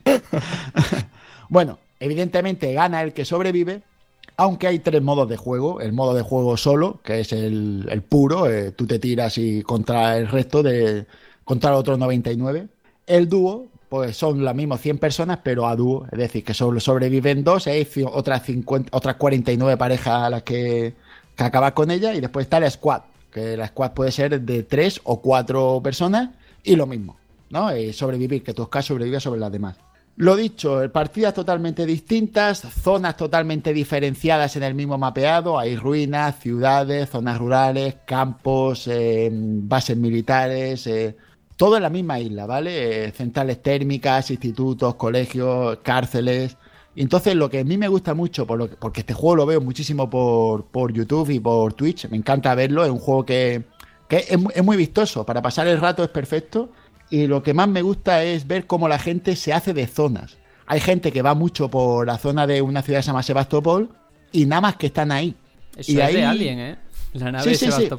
D: bueno, evidentemente gana el que sobrevive, aunque hay tres modos de juego. El modo de juego solo, que es el, el puro, eh, tú te tiras y contra el resto de. contra el otro 99. El dúo, pues son las mismas 100 personas, pero a dúo, es decir, que solo sobreviven dos, hay ci- otras, 50, otras 49 parejas a las que, que acabas con ella, y después está la squad, que la squad puede ser de tres o cuatro personas, y lo mismo, ¿no? Eh, sobrevivir, que tu squad sobreviva sobre las demás. Lo dicho, partidas totalmente distintas, zonas totalmente diferenciadas en el mismo mapeado, hay ruinas, ciudades, zonas rurales, campos, eh, bases militares, eh, todo en la misma isla, ¿vale? Eh, centrales térmicas, institutos, colegios, cárceles. Y entonces lo que a mí me gusta mucho, por lo que- porque este juego lo veo muchísimo por, por YouTube y por Twitch, me encanta verlo, es un juego que, que es, mu- es muy vistoso, para pasar el rato es perfecto. Y lo que más me gusta es ver cómo la gente se hace de zonas. Hay gente que va mucho por la zona de una ciudad que se llama Sebastopol y nada más que están ahí.
B: Eso
D: y
B: es
D: ahí-
B: de Alien, ¿eh? La nave
D: Sí,
B: de
D: sí, sí.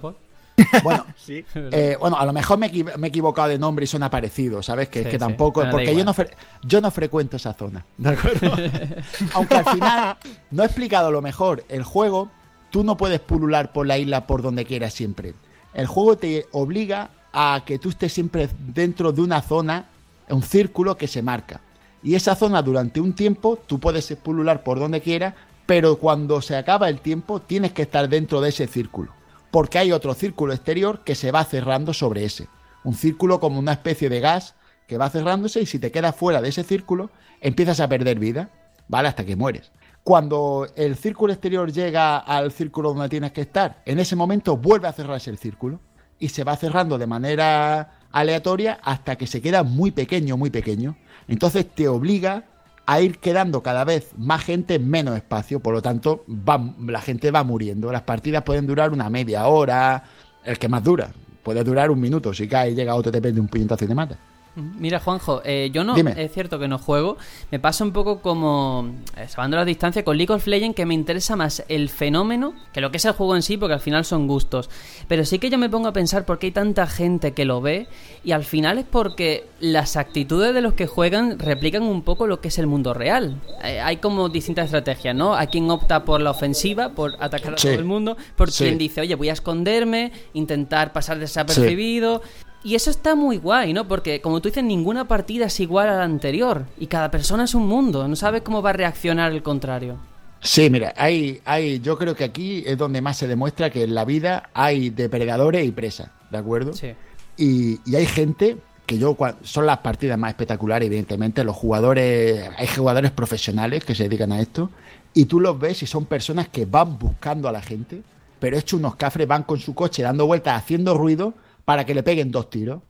D: Bueno,
C: Sí.
D: eh, bueno, a lo mejor me, he equivocado de nombre y son aparecidos, ¿sabes? Que,
B: Sí,
D: que
B: sí.
D: tampoco, porque yo no, yo no frecuento esa zona, ¿de acuerdo? Aunque al final no he explicado lo mejor. El juego, tú no puedes pulular por la isla por donde quieras siempre. El juego te obliga a que tú estés siempre dentro de una zona, un círculo que se marca. Y esa zona durante un tiempo tú puedes pulular por donde quieras, pero cuando se acaba el tiempo tienes que estar dentro de ese círculo. Porque hay otro círculo exterior que se va cerrando sobre ese. Un círculo como una especie de gas que va cerrándose y si te quedas fuera de ese círculo empiezas a perder vida, ¿vale? Hasta que mueres. Cuando el círculo exterior llega al círculo donde tienes que estar, en ese momento vuelve a cerrarse el círculo y se va cerrando de manera aleatoria hasta que se queda muy pequeño, muy pequeño. Entonces te obliga a ir quedando cada vez más gente en menos espacio, por lo tanto la gente va muriendo. Las partidas pueden durar una media hora, el que más dura. Puede durar un minuto, si cae y llega otro te pende un puñetazo y te mata.
B: Mira, Juanjo, eh, yo no,
D: Dime.
B: es cierto que no juego. Me pasa un poco como, eh, salvando la distancia, con League of Legends, que me interesa más el fenómeno que lo que es el juego en sí, porque al final son gustos. Pero sí que yo me pongo a pensar por qué hay tanta gente que lo ve, y al final es porque las actitudes de los que juegan replican un poco lo que es el mundo real. Eh, hay como distintas estrategias, ¿no? Hay quien opta por la ofensiva, por atacar a
D: Sí.
B: todo el mundo, por
D: Sí.
B: quien dice, oye, voy a esconderme, intentar pasar desapercibido. Y eso está muy guay, ¿no? Porque, como tú dices, ninguna partida es igual a la anterior. Y cada persona es un mundo. No sabes cómo va a reaccionar el contrario.
D: Sí, mira, hay, hay, yo creo que aquí es donde más se demuestra que en la vida hay depredadores y presas, ¿de acuerdo?
B: Sí.
D: Y, y hay gente que yo, son las partidas más espectaculares, evidentemente, los jugadores, hay jugadores profesionales que se dedican a esto, y tú los ves y son personas que van buscando a la gente, pero hecho unos cafres, van con su coche dando vueltas, haciendo ruido para que le peguen dos tiros.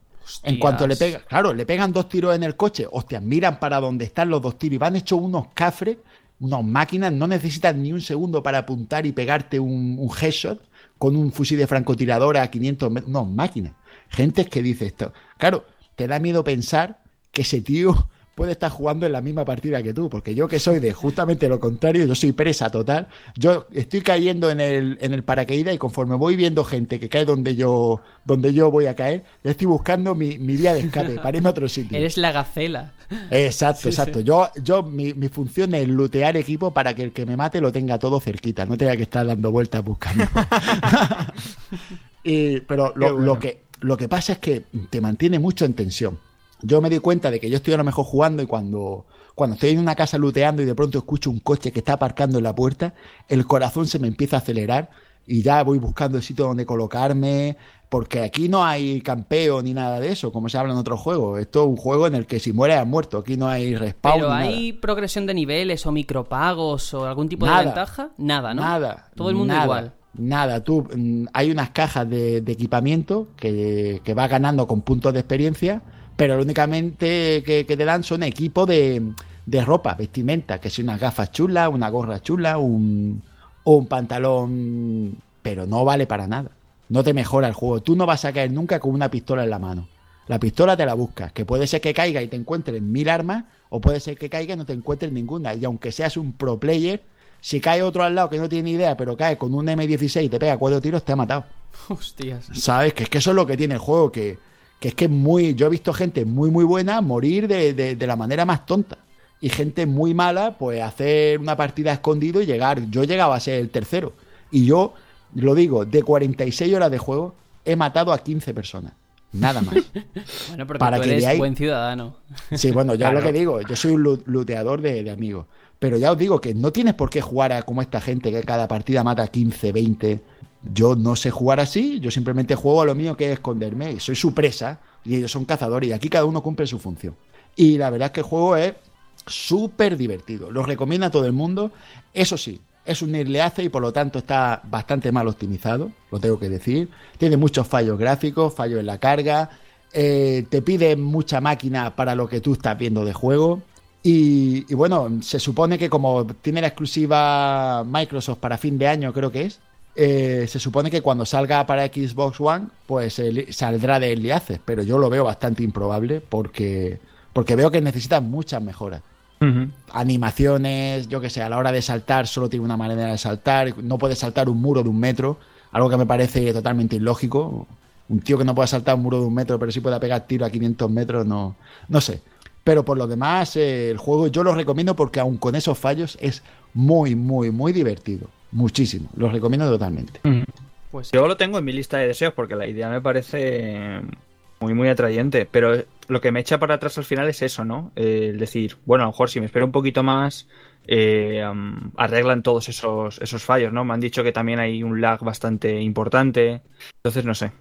D: En cuanto le pegan, claro, le pegan dos tiros en el coche, hostias, miran para donde están los dos tiros y van hechos unos cafres, unas máquinas, no necesitan ni un segundo para apuntar y pegarte un, un headshot con un fusil de francotirador a 500 metros, no, máquinas. Gente que dice esto. Claro, te da miedo pensar que ese tío puede estar jugando en la misma partida que tú, porque yo que soy de justamente lo contrario, yo soy presa total, yo estoy cayendo en el, en el paracaídas y conforme voy viendo gente que cae donde yo, donde yo voy a caer, estoy buscando mi, mi vía de escape para irme a otro sitio.
B: Eres la gacela.
D: Exacto, exacto. Yo, yo mi, mi función es lootear equipo para que el que me mate lo tenga todo cerquita, no tenga que estar dando vueltas buscando. Y- pero lo,
C: bueno.
D: lo que, lo que pasa es que te mantiene mucho en tensión. Yo me di cuenta de que yo estoy a lo mejor jugando y cuando, cuando estoy en una casa looteando y de pronto escucho un coche que está aparcando en la puerta, el corazón se me empieza a acelerar y ya voy buscando el sitio donde colocarme, porque aquí no hay campeo ni nada de eso, como se habla en otros juegos. Esto es un juego en el que si mueres has muerto, aquí no hay respawn.
B: Pero hay
D: nada.
B: progresión de niveles o micropagos o algún tipo
D: Nada.
B: de ventaja? Nada, ¿no?
D: Nada.
B: Todo el mundo
D: nada,
B: igual.
D: Nada, tú mm, hay unas cajas de, de equipamiento que, que vas ganando con puntos de experiencia, pero lo únicamente que, que te dan son equipos de, de ropa, vestimenta, que si unas gafas chulas, una gorra chula, un, un pantalón, pero no vale para nada. No te mejora el juego. Tú no vas a caer nunca con una pistola en la mano. La pistola te la buscas, que puede ser que caiga y te encuentres mil armas, o puede ser que caiga y no te encuentres ninguna. Y aunque seas un pro player, si cae otro al lado que no tiene ni idea, pero cae con un M16 y te pega cuatro tiros, te ha matado.
B: Hostias.
D: ¿Sabes? Que es que eso es lo que tiene el juego, que, que es que muy. Yo he visto gente muy, muy buena morir de, de- de la manera más tonta. Y gente muy mala, pues hacer una partida escondido y llegar. Yo llegaba a ser el tercero. Y yo, lo digo, de 46 horas de juego, he matado a 15 personas. Nada más.
B: Bueno, porque
D: Para
B: tú
D: que
B: eres buen ciudadano.
D: Sí, bueno, ya es lo que digo, yo soy un lu- looteador de, de amigos. Pero ya os digo que no tienes por qué jugar a como esta gente que cada partida mata 15, 20. Yo no sé jugar así, yo simplemente juego a lo mío que es esconderme. Soy su presa y ellos son cazadores y aquí cada uno cumple su función. Y la verdad es que el juego es súper divertido. Lo recomienda a todo el mundo. Eso sí, es un access y por lo tanto está bastante mal optimizado, lo tengo que decir. Tiene muchos fallos gráficos, fallos en la carga. eh, te pide mucha máquina para lo que tú estás viendo de juego. Y, y bueno, se supone que como tiene la exclusiva Microsoft para fin de año, creo que es, eh, se supone que cuando salga para Xbox One, pues saldrá de Early Access, pero yo lo veo bastante improbable porque, porque veo que necesitan muchas mejoras. Animaciones, yo que sé, a la hora de saltar solo tiene una manera de saltar, no puede saltar un muro de un metro, algo que me parece totalmente ilógico. Un tío que no pueda saltar un muro de un metro, pero sí pueda pegar tiro a 500 metros, no, no sé. Pero por lo demás, eh, el juego yo lo recomiendo porque aun con esos fallos es muy, muy, muy divertido. Muchísimo. Lo recomiendo totalmente.
B: Pues
C: Yo lo tengo en mi lista de deseos porque la idea me parece muy, muy atrayente. Pero lo que me echa para atrás al final es eso, ¿no? Eh, el decir, bueno, a lo mejor si me espero un poquito más, eh, um, arreglan todos esos, esos fallos, ¿no? Me han dicho que también hay un lag bastante importante. Entonces, no sé.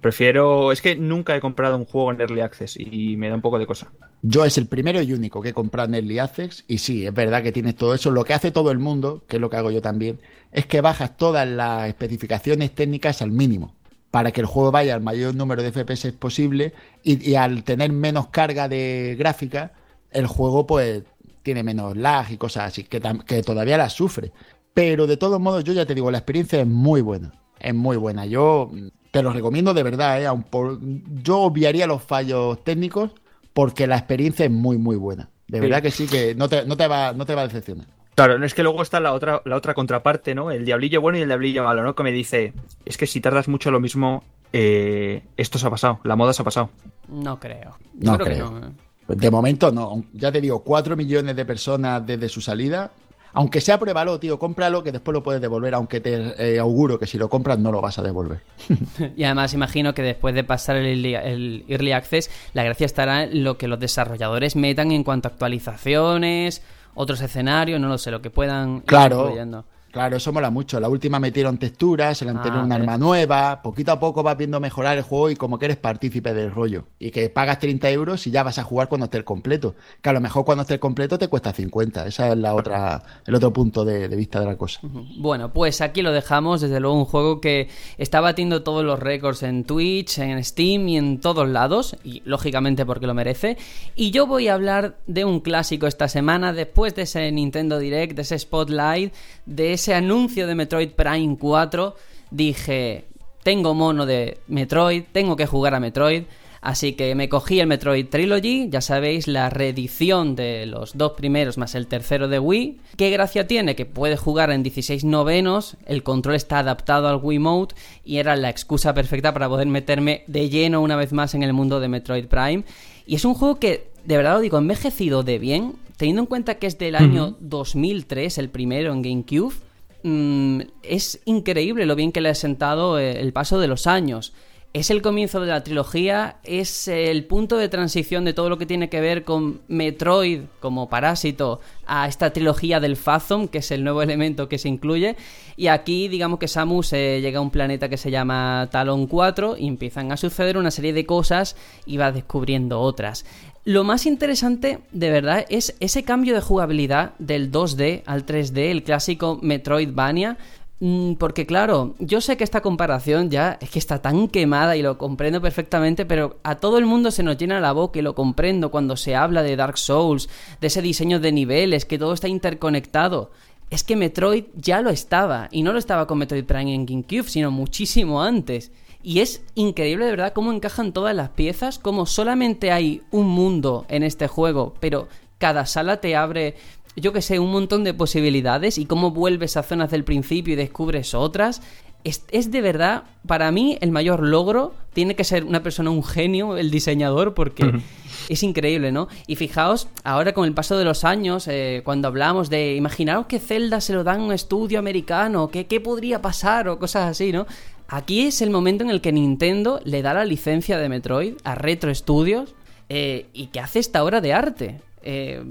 C: Prefiero. Es que nunca he comprado un juego en Early Access y me da un poco de cosa.
D: Yo es el primero y único que he comprado en Early Access y sí, es verdad que tienes todo eso. Lo que hace todo el mundo, que es lo que hago yo también, es que bajas todas las especificaciones técnicas al mínimo para que el juego vaya al mayor número de FPS posible y, al tener menos carga de gráfica, el juego pues tiene menos lag y cosas así, que, que todavía las sufre. Pero de todos modos, yo ya te digo, la experiencia es muy buena. Es muy buena. Yo te lo recomiendo de verdad, ¿eh? Aun por- yo obviaría los fallos técnicos porque la experiencia es muy, muy buena. De
C: Sí.
D: verdad que sí, que no te, no te, va, no te va a decepcionar.
C: Claro, es que luego está la otra, la otra contraparte, ¿no? El diablillo bueno y el diablillo malo, ¿no? Que me dice, es que si tardas mucho lo mismo, eh, esto se ha pasado, la moda se ha pasado.
B: no creo. Yo
D: No
B: creo,
D: creo.
B: que no. ¿eh?
D: De momento no. Ya te digo, 4 millones de personas desde su salida. Aunque sea pruébalo, tío, cómpralo que después lo puedes devolver, aunque te eh, auguro que si lo compras no lo vas a devolver.
B: Y además imagino que después de pasar el early, el early access, la gracia estará en lo que los desarrolladores metan en cuanto a actualizaciones, otros escenarios, no lo sé, lo que puedan ir
D: Claro.
B: incluyendo.
D: Claro, eso mola mucho. La última metieron texturas, se le han
B: Ah,
D: tenido un arma nueva. Poquito a poco vas viendo mejorar el juego y como que eres partícipe del rollo. Y que pagas 30 euros y ya vas a jugar cuando esté el completo. Que a lo mejor cuando esté el completo te cuesta 50. Esa es la otra, el otro punto de, de vista de la cosa.
B: Bueno, pues aquí lo dejamos. Desde luego, un juego que está batiendo todos los récords en Twitch, en Steam y en todos lados. Y lógicamente porque lo merece. Y yo voy a hablar de un clásico esta semana, después de ese Nintendo Direct, de ese Spotlight, de ese anuncio de Metroid Prime 4. Dije, tengo mono de Metroid, tengo que jugar a Metroid. Así que me cogí el Metroid Trilogy, ya sabéis, la reedición de los dos primeros más el tercero de Wii. ¿Qué gracia tiene? Que puede jugar en 16 novenos, el control está adaptado al Wii Mode y era la excusa perfecta para poder meterme de lleno una vez más en el mundo de Metroid Prime. Y es un juego que, de verdad lo digo, envejecido de bien, teniendo en cuenta que es del año 2003, el primero en GameCube Mm, es increíble lo bien que le ha sentado eh, el paso de los años. Es el comienzo de la trilogía, es el punto de transición de todo lo que tiene que ver con Metroid como parásito a esta trilogía del Fathom, que es el nuevo elemento que se incluye. Y aquí, digamos que Samus llega a un planeta que se llama Talon 4 y empiezan a suceder una serie de cosas y va descubriendo otras. Lo más interesante, de verdad, es ese cambio de jugabilidad del 2D al 3D, el clásico Metroidvania. Mm, porque claro, yo sé que esta comparación ya es que está tan quemada y lo comprendo perfectamente, pero a todo el mundo se nos llena la boca y lo comprendo cuando se habla de Dark Souls, de ese diseño de niveles, que todo está interconectado. Es que Metroid ya lo estaba, y no lo estaba con Metroid Prime en GameCube, sino muchísimo antes. Y es increíble de verdad cómo encajan todas las piezas, como solamente hay un mundo en este juego, pero cada sala te abre, yo que sé, un montón de posibilidades y cómo vuelves a zonas del principio y descubres otras. Es, es, de verdad, para mí, el mayor logro. Tiene que ser una persona, un genio, el diseñador, porque es increíble, ¿no? Y fijaos, ahora con el paso de los años, eh, cuando hablamos de imaginaros que Zelda se lo dan a un estudio americano, ¿qué, ¿qué podría pasar? o cosas así, ¿no? Aquí es el momento en el que Nintendo le da la licencia de Metroid a Retro Studios eh, y que hace esta obra de arte. Eh,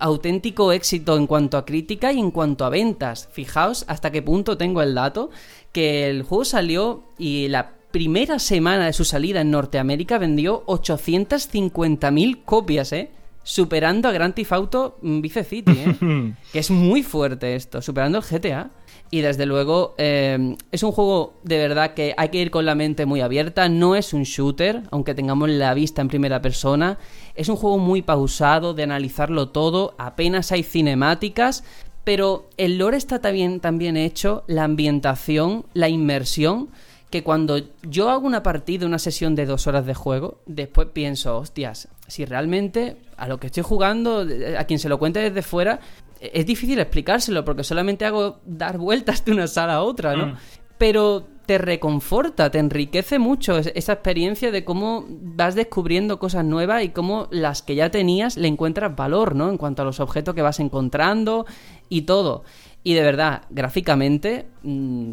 B: auténtico éxito en cuanto a crítica y en cuanto a ventas. Fijaos hasta qué punto tengo el dato que el juego salió y la primera semana de su salida en Norteamérica vendió 850.000 copias, ¿eh? Superando a Grand Theft Auto Vice City, ¿eh? que es muy fuerte esto, superando el GTA. Y desde luego eh, es un juego de verdad que hay que ir con la mente muy abierta. No es un shooter, aunque tengamos la vista en primera persona. Es un juego muy pausado, de analizarlo todo. Apenas hay cinemáticas. Pero el lore está también, también hecho, la ambientación, la inmersión que cuando yo hago una partida, una sesión de dos horas de juego, después pienso, hostias, si realmente a lo que estoy jugando, a quien se lo cuente desde fuera, es difícil explicárselo porque solamente hago dar vueltas de una sala a otra, ¿no? Mm. Pero te reconforta, te enriquece mucho esa experiencia de cómo vas descubriendo cosas nuevas y cómo las que ya tenías le encuentras valor, ¿no? En cuanto a los objetos que vas encontrando y todo. Y de verdad, gráficamente, mm,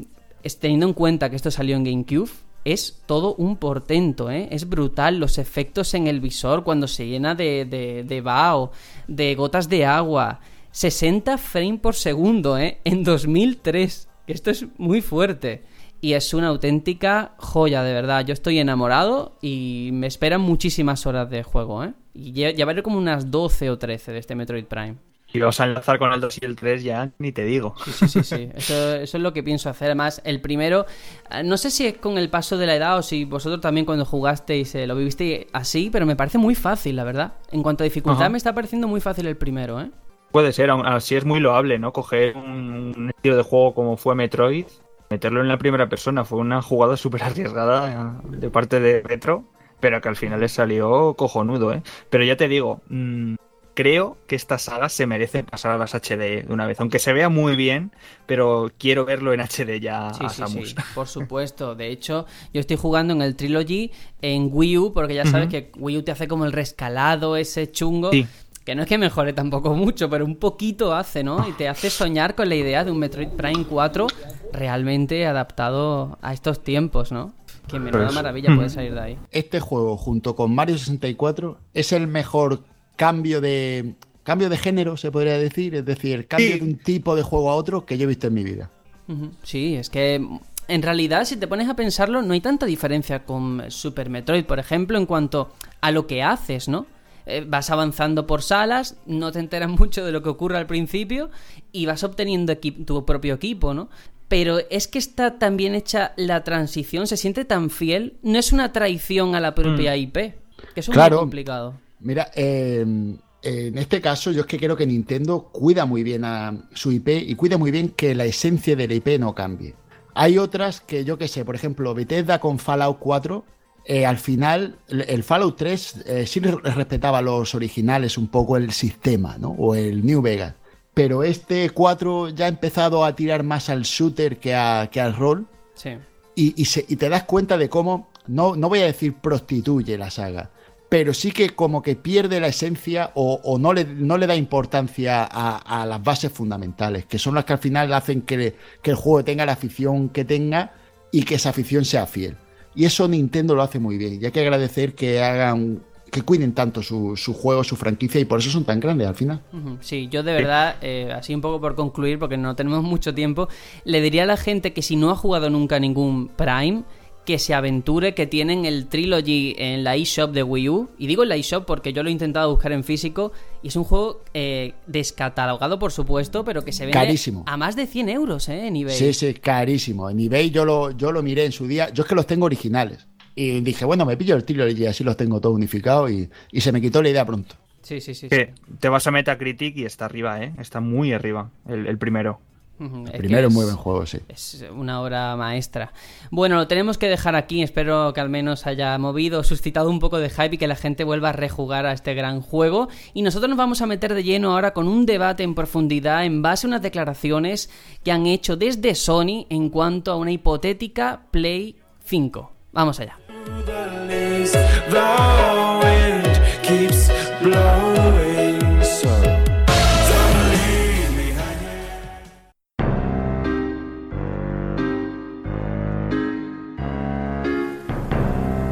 B: teniendo en cuenta que esto salió en GameCube, es todo un portento, ¿eh? Es brutal los efectos en el visor cuando se llena de, de, de vaho, de gotas de agua, 60 frames por segundo, ¿eh? En 2003. Que esto es muy fuerte. Y es una auténtica joya, de verdad. Yo estoy enamorado y me esperan muchísimas horas de juego, ¿eh? Y llevaré como unas 12 o 13 de este Metroid Prime.
C: Y vas a enlazar con el 2 y el 3 ya, ni te digo.
B: Sí, sí, sí, sí. Eso, eso, es lo que pienso hacer. Además, el primero, eh, no sé si es con el paso de la edad o si vosotros también cuando jugasteis lo vivisteis así, pero me parece muy fácil, la verdad. En cuanto a dificultad, me está pareciendo muy fácil el primero, ¿eh?
C: Puede ser, así es muy loable, ¿no? Coger un estilo de juego como fue Metroid, meterlo en la primera persona. Fue una jugada súper arriesgada de parte de Retro, pero que al final le salió cojonudo, ¿eh? Pero ya te digo, mmm, creo que esta saga se merece pasar a las HD de una vez, aunque se vea muy bien, pero quiero verlo en HD ya
B: sí, sí, sí, por supuesto. De hecho, yo estoy jugando en el Trilogy en Wii U, porque ya sabes que Wii U te hace como el rescalado ese chungo. Sí que no es que mejore tampoco mucho, pero un poquito hace, ¿no? Y te hace soñar con la idea de un Metroid Prime 4 realmente adaptado a estos tiempos, ¿no? Que menuda pues, maravilla puede salir de ahí.
D: Este juego, junto con Mario 64, es el mejor cambio de cambio de género, se podría decir, es decir, cambio de un tipo de juego a otro que yo he visto en mi vida.
B: Sí, es que en realidad, si te pones a pensarlo, no hay tanta diferencia con Super Metroid, por ejemplo, en cuanto a lo que haces, ¿no? Eh, vas avanzando por salas, no te enteras mucho de lo que ocurre al principio y vas obteniendo tu propio equipo, ¿no? Pero es que está tan bien hecha la transición, se siente tan fiel, no es una traición a la propia mm. IP, que es muy complicado.
D: Mira, eh, en este caso yo es que creo que Nintendo cuida muy bien a su IP y cuida muy bien que la esencia de la IP no cambie. Hay otras que yo que sé, por ejemplo, Bethesda con Fallout 4 eh, al final el, Fallout 3 eh, sí re- respetaba los originales un poco el sistema, ¿no? O el New Vegas. Pero este 4 ya ha empezado a tirar más al shooter que, a- que al rol.
B: Sí.
D: Y, y se- y te das cuenta de cómo, no, no voy a decir prostituye la saga, pero sí que como que pierde la esencia o, o no, le, no le da importancia a, a las bases fundamentales, que son las que al final hacen que, que el juego tenga la afición que tenga y que esa afición sea fiel. Y eso Nintendo lo hace muy bien. Y hay que agradecer que hagan, que cuiden tanto su, su juego, su franquicia, y por eso son tan grandes al final.
B: Sí, yo de verdad, eh, así un poco por concluir, porque no tenemos mucho tiempo, le diría a la gente que si no ha jugado nunca ningún Prime, que se aventure, que tienen el Trilogy en la eShop de Wii U. Y digo en la eShop porque yo lo he intentado buscar en físico y es un juego eh, descatalogado, por supuesto, pero que se vende
D: Carísimo.
B: a más de 100 euros eh, en eBay.
D: Sí, sí, carísimo. En eBay yo lo, yo lo miré en su día. Yo es que los tengo originales. Y dije, bueno, me pillo el tiro y así los tengo todos unificados y, y se me quitó la idea pronto.
B: sí, sí. sí, sí.
C: Que te vas a Metacritic y está arriba, ¿eh? Está muy arriba, el, el primero.
D: Primero es muy buen juego, sí.
B: Es una obra maestra. Bueno, lo tenemos que dejar aquí. Espero que al menos haya movido, suscitado un poco de hype y que la gente vuelva a rejugar a este gran juego. Y nosotros nos vamos a meter de lleno ahora con un debate en profundidad en base a unas declaraciones que han hecho desde Sony en cuanto a una hipotética Play 5. Vamos allá.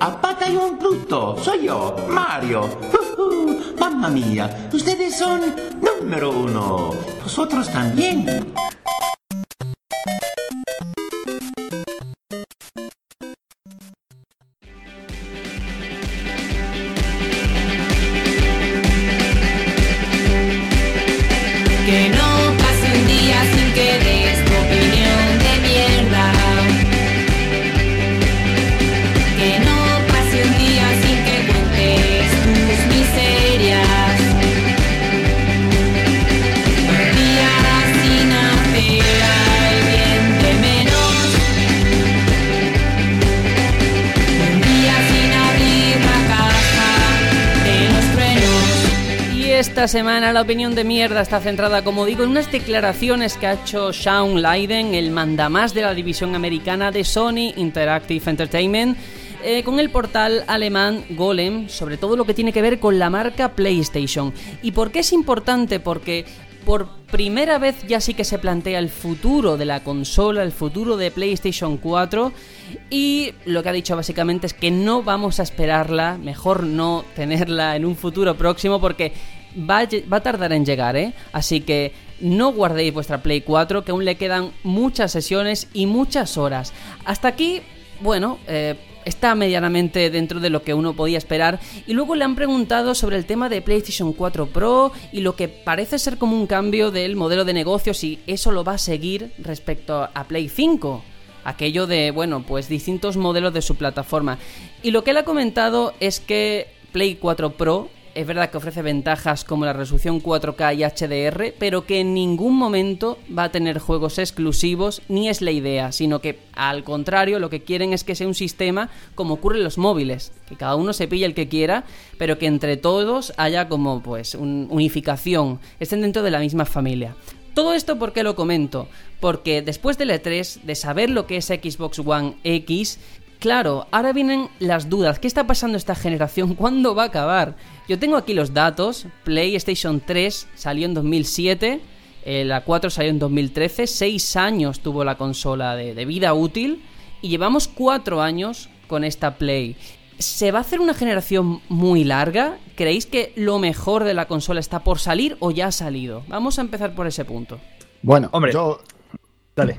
E: amigos, a Batallón Pluto, soy yo, Mario. Ujú, Mamma mía, ustedes son número uno. Vosotros también.
B: Esta semana la opinión de mierda está centrada, como digo, en unas declaraciones que ha hecho Sean Leiden, el mandamás de la división americana de Sony Interactive Entertainment, eh, con el portal alemán Golem, sobre todo lo que tiene que ver con la marca PlayStation. ¿Y por qué es importante? Porque por primera vez ya sí que se plantea el futuro de la consola, el futuro de PlayStation 4 y lo que ha dicho básicamente es que no vamos a esperarla, mejor no tenerla en un futuro próximo porque va a, va a tardar en llegar, ¿eh? Así que no guardéis vuestra Play 4 que aún le quedan muchas sesiones y muchas horas. Hasta aquí, bueno, eh, está medianamente dentro de lo que uno podía esperar. Y luego le han preguntado sobre el tema de PlayStation 4 Pro y lo que parece ser como un cambio del modelo de negocio, si eso lo va a seguir respecto a Play 5. Aquello de, bueno, pues distintos modelos de su plataforma. Y lo que él ha comentado es que Play 4 Pro es verdad que ofrece ventajas como la resolución 4K y HDR, pero que en ningún momento va a tener juegos exclusivos, ni es la idea, sino que al contrario lo que quieren es que sea un sistema como ocurre en los móviles, que cada uno se pille el que quiera, pero que entre todos haya como pues un- unificación, estén dentro de la misma familia. Todo esto, ¿por qué lo comento? Porque después del E3, de saber lo que es Xbox One X, claro, ahora vienen las dudas. ¿Qué está pasando esta generación? ¿Cuándo va a acabar? Yo tengo aquí los datos. PlayStation 3 salió en 2007. eh, la 4 salió en 2013. 6 años tuvo la consola de, de vida útil. Y llevamos 4 años con esta Play. ¿Se va a hacer una generación muy larga? ¿Creéis que lo mejor de la consola está por salir o ya ha salido? Vamos a empezar por ese punto.
D: Bueno,
C: Hombre.
D: yo.
C: Dale.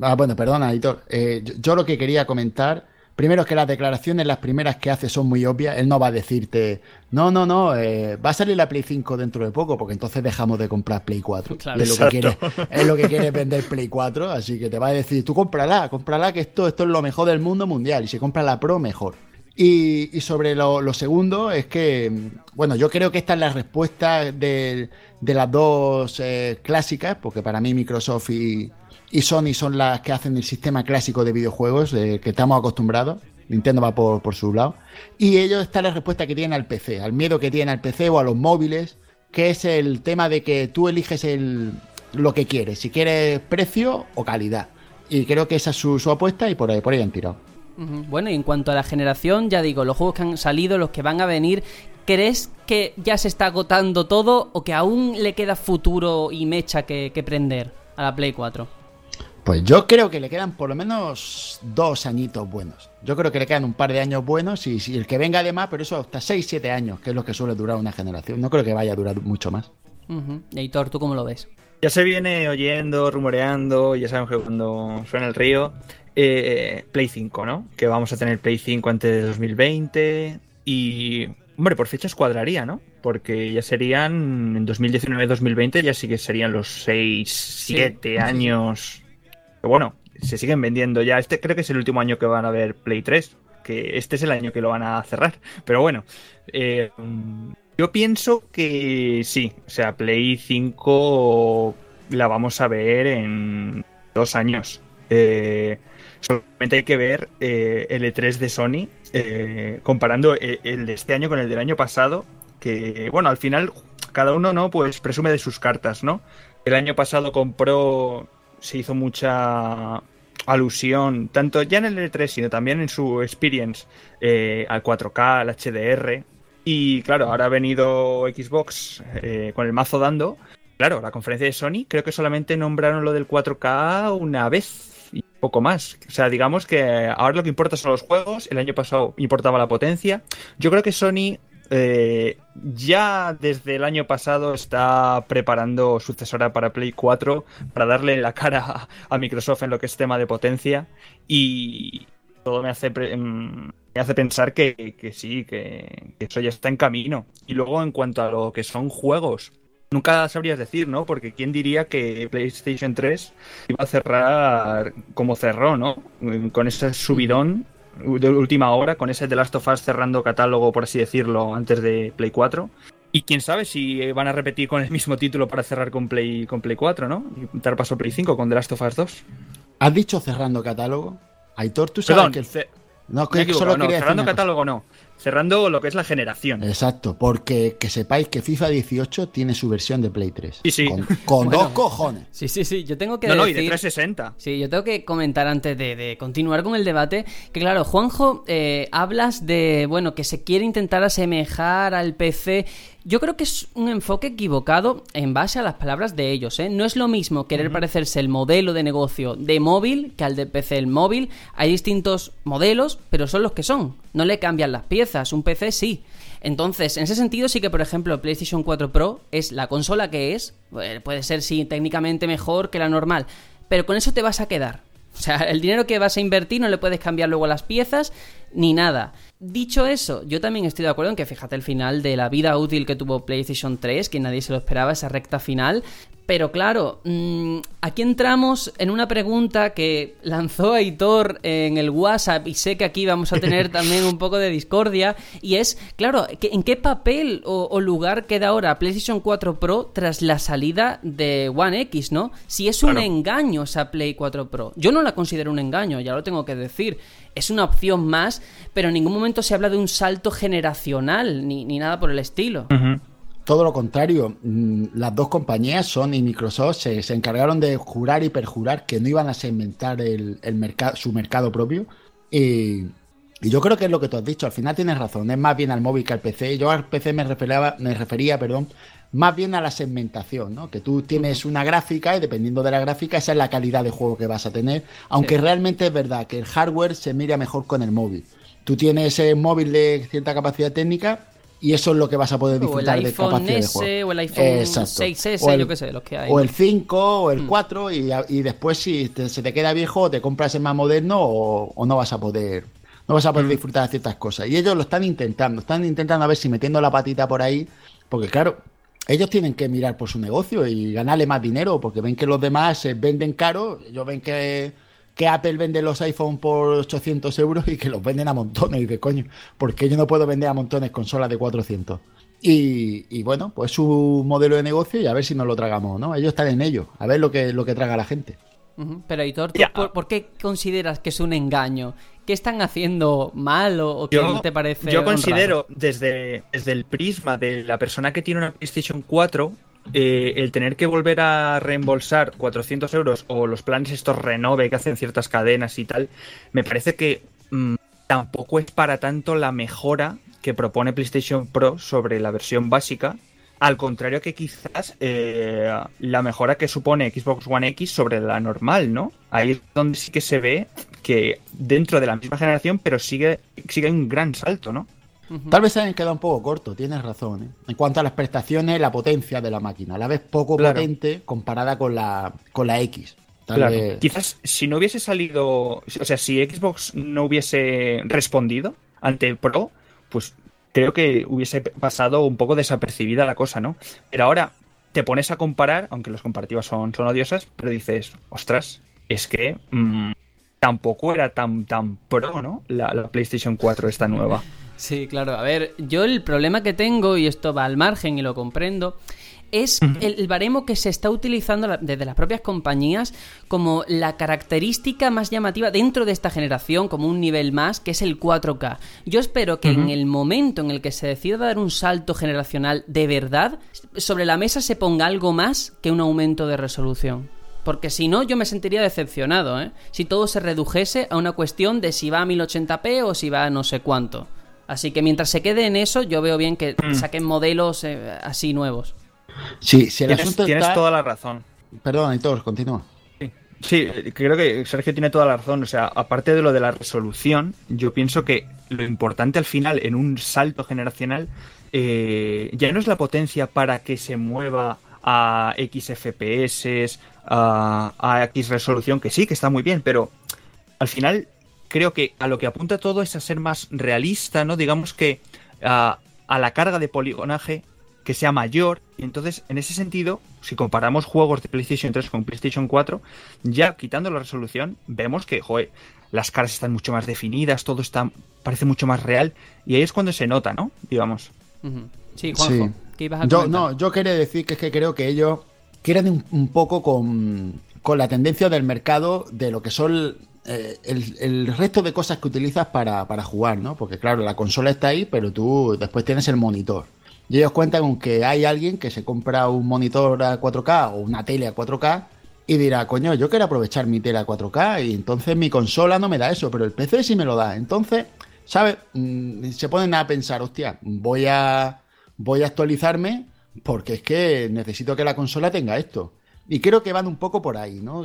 D: Ah, bueno, perdona, editor. Eh, yo, yo lo que quería comentar. Primero es que las declaraciones, las primeras que hace, son muy obvias. Él no va a decirte, no, no, no, eh, va a salir la Play 5 dentro de poco, porque entonces dejamos de comprar Play 4.
B: Claro.
D: Es, lo que quiere, es lo que quiere vender Play 4. Así que te va a decir, tú cómprala, cómprala, que esto, esto es lo mejor del mundo mundial. Y si compras la Pro, mejor. Y, y sobre lo, lo segundo, es que, bueno, yo creo que esta es la respuesta de, de las dos eh, clásicas, porque para mí Microsoft y, y Sony son las que hacen el sistema clásico de videojuegos eh, que estamos acostumbrados. Nintendo va por, por su lado. Y ellos está la respuesta que tienen al PC, al miedo que tienen al PC o a los móviles, que es el tema de que tú eliges el, lo que quieres, si quieres precio o calidad. Y creo que esa es su, apuesta y por ahí, por ahí han tirado.
B: Bueno, y en cuanto a la generación, ya digo, los juegos que han salido, los que van a venir, ¿crees que ya se está agotando todo o que aún le queda futuro y mecha que, que prender a la Play 4?
D: Pues yo creo que le quedan por lo menos dos añitos buenos. Yo creo que le quedan un par de años buenos y, si el que venga de más, pero eso hasta 6-7 años, que es lo que suele durar una generación. No creo que vaya a durar mucho más.
B: Ujú. Editor, ¿tú cómo lo ves?
C: Ya se viene oyendo, rumoreando, ya sabemos que cuando suena el río, eh, Play 5, ¿no? Que vamos a tener Play 5 antes de 2020 y, hombre, por fechas cuadraría, ¿no? Porque ya serían en 2019-2020, ya sí que serían los 6, 7 años. Pero bueno, se siguen vendiendo ya. Este creo que es el último año que van a ver Play 3, que este es el año que lo van a cerrar. Pero bueno, eh, yo pienso que sí, o sea, Play 5 la vamos a ver en dos años. Eh, solamente hay que ver eh, el E3 de Sony, comparando el de este año con el del año pasado, que bueno, al final cada uno no, pues presume de sus cartas, ¿no? El año pasado compró, se hizo mucha alusión, tanto ya en el E3, sino también en su experience eh, al 4K, al HDR. Y claro, ahora ha venido Xbox eh, con el mazo dando. Claro, la conferencia de Sony creo que solamente nombraron lo del 4K una vez y poco más. O sea, digamos que ahora lo que importa son los juegos. El año pasado importaba la potencia. Yo creo que Sony eh, ya desde el año pasado está preparando sucesora para Play 4 para darle la cara a, Microsoft en lo que es tema de potencia. Y todo me hace, mm, me hace pensar que, que sí, que, que eso ya está en camino. Y luego en cuanto a lo que son juegos, nunca sabrías decir, ¿no? Porque quién diría que PlayStation 3 iba a cerrar como cerró, ¿no? Con ese subidón de última hora, con ese The Last of Us cerrando catálogo, por así decirlo, antes de Play 4. Y quién sabe si van a repetir con el mismo título para cerrar con Play, con Play 4, ¿no? Y dar paso a Play 5 con The Last of Us 2.
D: ¿Has dicho cerrando catálogo? Aitor, tú sabes
C: Perdón,
D: que el... No, que solo
C: no,
D: quería
C: cerrando catálogo no. Cerrando lo que es la generación.
D: Exacto, porque que sepáis que FIFA 18 tiene su versión de Play 3.
C: Sí, sí.
D: Con, con
B: Bueno.
D: dos cojones.
B: Sí, sí, sí, yo tengo que
C: No, no, y de
B: decir...
C: 360.
B: Sí, yo tengo que comentar antes de, de continuar con el debate que claro, Juanjo, eh, hablas de, bueno, que se quiere intentar asemejar al PC. Yo creo que es un enfoque equivocado en base a las palabras de ellos, ¿eh? No es lo mismo querer parecerse el modelo de negocio de móvil que al de PC el móvil. Hay distintos modelos, pero son los que son. No le cambian las piezas, un PC sí. Entonces, en ese sentido sí que, por ejemplo, el PlayStation 4 Pro es la consola que es. eh, Puede ser, sí, técnicamente mejor que la normal. Pero con eso te vas a quedar. O sea, el dinero que vas a invertir no le puedes cambiar luego las piezas ni nada. Dicho eso, yo también estoy de acuerdo en que fíjate el final de la vida útil que tuvo PlayStation 3, que nadie se lo esperaba, esa recta final. Pero claro, mm, aquí entramos en una pregunta que lanzó Aitor en el WhatsApp y sé que aquí vamos a tener también un poco de discordia y es, claro, ¿en qué papel o, o lugar queda ahora PlayStation 4 Pro tras la salida de One X, no? Si es un
C: Claro.
B: engaño esa Play 4 Pro. Yo no la considero un engaño, ya lo tengo que decir. Es una opción más, pero en ningún momento se habla de un salto generacional ni, ni nada por el estilo.
D: Todo lo contrario. Mm, Las dos compañías, Sony y Microsoft, se, se encargaron de jurar y perjurar que no iban a segmentar el, el mercado, su mercado propio. Y, y yo creo que es lo que tú has dicho. Al final tienes razón. Es más bien al móvil que al PC. Yo al PC me refería, me refería perdón, más bien a la segmentación, ¿no? Que tú tienes una gráfica y dependiendo de la gráfica, esa es la calidad de juego que vas a tener. Aunque realmente es verdad que el hardware se mira mejor con el móvil. Tú tienes ese móvil de cierta capacidad técnica y eso es lo que vas a poder
B: O el
D: disfrutar de capacidad de
B: S
D: juego.
B: o el iPhone
D: Exacto.
B: 6S,
D: O el-
B: yo qué sé, los que hay.
D: O el 5 o el
B: Mm.
D: 4 y, y después si te- se te queda viejo te compras el más moderno o, o no vas a poder no vas a
B: Mm.
D: poder disfrutar de ciertas cosas. Y ellos lo están intentando, están intentando a ver si metiendo la patita por ahí, porque claro, ellos tienen que mirar por su negocio y ganarle más dinero, porque ven que los demás se venden caro, ellos ven que, que Apple vende los iPhone por 800 euros y que los venden a montones, y de coño, porque yo no puedo vender a montones consolas de 400. Y, y bueno, pues su modelo de negocio y a ver si nos lo tragamos, ¿no? Ellos están en ello, a ver lo que, lo que traga la gente.
B: Pero Hitor, ¿tú
C: Ya.
B: por, por qué consideras que es un engaño? ¿Qué están haciendo mal o, o qué te parece
C: yo
B: honrado?
C: considero, desde, desde el prisma de la persona que tiene una PlayStation 4, eh, el tener que volver a reembolsar 400 euros o los planes estos renove que hacen ciertas cadenas y tal, me parece que mm, tampoco es para tanto la mejora que propone PlayStation Pro sobre la versión básica. Al contrario que quizás eh, la mejora que supone Xbox One X sobre la normal, ¿no? Ahí es donde sí que se ve que dentro de la misma generación, pero sigue, sigue un gran salto, ¿no?
D: Tal vez se hayan quedado un poco corto, tienes razón. ¿eh? En cuanto a las prestaciones, la potencia de la máquina, la ves poco
C: Claro.
D: potente comparada con la, con la X. Tal
C: Claro.
D: vez-
C: Quizás si no hubiese salido, o sea, si Xbox no hubiese respondido ante Pro, pues creo que hubiese pasado un poco desapercibida la cosa, ¿no? Pero ahora te pones a comparar, aunque las comparativas son, son odiosas, pero dices, ostras, es que mm, tampoco era tan, tan pro, ¿no? La, la PlayStation 4 esta nueva.
B: Sí, claro. A ver, yo el problema que tengo, y esto va al margen y lo comprendo, es el, baremo que se está utilizando desde las propias compañías como la característica más llamativa dentro de esta generación, como un nivel más, que es el 4K. Yo espero que en el momento en el que se decida dar un salto generacional de verdad, sobre la mesa se ponga algo más que un aumento de resolución. Porque si no, yo me sentiría decepcionado, ¿eh? Si todo se redujese a una cuestión de si va a 1080p o si va a no sé cuánto. Así que mientras se quede en eso, yo veo bien que saquen modelos eh, así nuevos.
D: Sí, si el
C: Tienes,
D: asunto
C: tienes
D: está...
C: toda la razón.
D: Perdón, Aitor, continúa.
C: Sí, creo que Sergio tiene toda la razón. O sea, aparte de lo de la resolución, yo pienso que lo importante al final en un salto generacional eh, ya no es la potencia para que se mueva a X FPS, a, a X resolución, que sí, que está muy bien, pero al final creo que a lo que apunta todo es a ser más realista, ¿no? Digamos que a, a la carga de poligonaje que sea mayor. Y entonces, en ese sentido, si comparamos juegos de PlayStation 3 con PlayStation 4, ya quitando la resolución, vemos que, joder, las caras están mucho más definidas, todo está parece mucho más real. Y ahí es cuando se nota, ¿no? Digamos.
B: Sí, Juanjo,
D: Sí.
B: ¿qué ibas a
D: Yo, no, yo quería decir que es que creo que ellos quieren un, un poco con, con la tendencia del mercado de lo que son eh, el, resto de cosas que utilizas para, para jugar, ¿no? Porque claro, la consola está ahí, pero tú después tienes el monitor. Y ellos cuentan con que hay alguien que se compra un monitor a 4K o una tele a 4K y dirá, coño, yo quiero aprovechar mi tele a 4K y entonces mi consola no me da eso, pero el PC sí me lo da. Entonces, ¿sabes? Mm, Se ponen a pensar, hostia, voy a, voy a actualizarme porque es que necesito que la consola tenga esto. Y creo que van un poco por ahí, ¿no?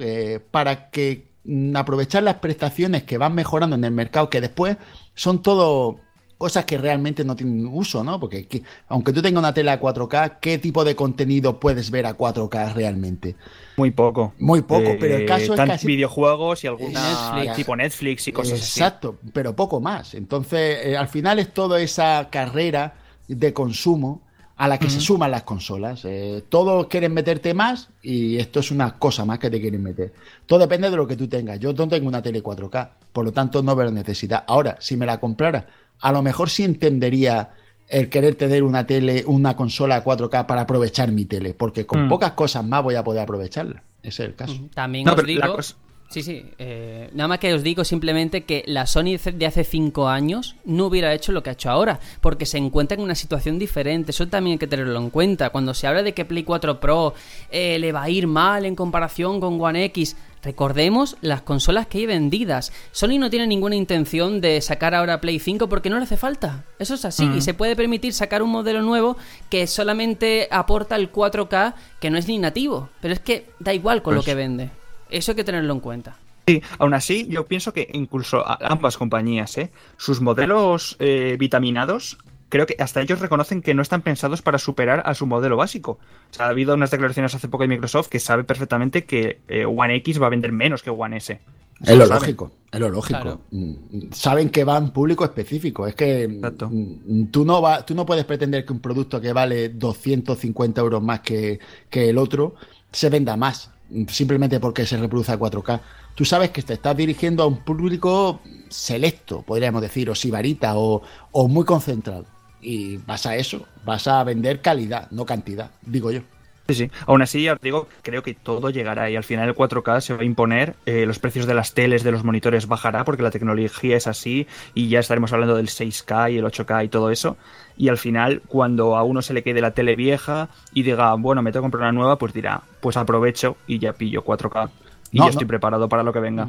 D: Para que aprovechar las prestaciones que van mejorando en el mercado, que después son todo cosas que realmente no tienen uso, ¿no? Porque que- aunque tú tengas una tele a 4K, ¿qué tipo de contenido puedes ver a 4K realmente?
C: Muy poco.
D: Muy poco, pero el caso es
C: tan-
D: casi-
C: videojuegos y alguna
B: Netflix.
C: tipo Netflix y cosas así.
D: Exacto, pero poco más. Entonces, eh, al final es toda esa carrera de consumo a la que se suman las consolas. Eh, todos quieren meterte más y esto es una cosa más que te quieren meter. Todo depende de lo que tú tengas. Yo no tengo una tele 4K, por lo tanto no veo necesidad. Ahora, si me la comprara, a lo mejor sí entendería el querer tener una tele, una consola 4K para aprovechar mi tele, porque con
C: Mm.
D: pocas cosas más voy a poder aprovecharla. Ese es el caso.
B: También
C: No,
B: os digo...
C: la cosa-
B: Sí, sí. eh, nada más que os digo simplemente que la Sony de hace 5 años no hubiera hecho lo que ha hecho ahora, porque se encuentra en una situación diferente. Eso también hay que tenerlo en cuenta. Cuando se habla de que Play 4 Pro eh, le va a ir mal en comparación con One X, recordemos las consolas que hay vendidas. Sony no tiene ninguna intención de sacar ahora Play 5 porque no le hace falta. Eso es así. Y se puede permitir sacar un modelo nuevo que solamente aporta el 4K, que no es ni nativo. Pero es que da igual con lo
C: Pues-
B: que vende. Eso hay que tenerlo en cuenta.
C: Sí, aún así, yo pienso que incluso ambas compañías, ¿eh? sus modelos eh, vitaminados, creo que hasta ellos reconocen que no están pensados para superar a su modelo básico. O sea, ha habido unas declaraciones hace poco de Microsoft que sabe perfectamente que eh, One X va a vender menos que One S.
D: Es lo
C: saben.
D: lógico, es lo lógico.
B: Claro.
D: Mm, Saben que va a un público específico. Es que mm,
C: Exacto.
D: mm, tú no, va, tú no puedes pretender que un producto que vale 250 euros más que, que el otro se venda más, simplemente porque se reproduce a 4K. Tú sabes que te estás dirigiendo a un público selecto, podríamos decir, o sibarita, o, o muy concentrado. Y vas a eso, vas a vender calidad, no cantidad, digo yo.
C: Sí, sí. Aún así, ya os digo, creo que todo llegará y al final el 4K se va a imponer, eh, los precios de las teles, de los monitores bajará porque la tecnología es así y ya estaremos hablando del 6K y el 8K y todo eso. Y al final, cuando a uno se le quede la tele vieja y diga, bueno, me tengo que comprar una nueva, pues dirá, pues aprovecho y ya pillo 4K y
D: No,
C: ya estoy preparado para lo que venga.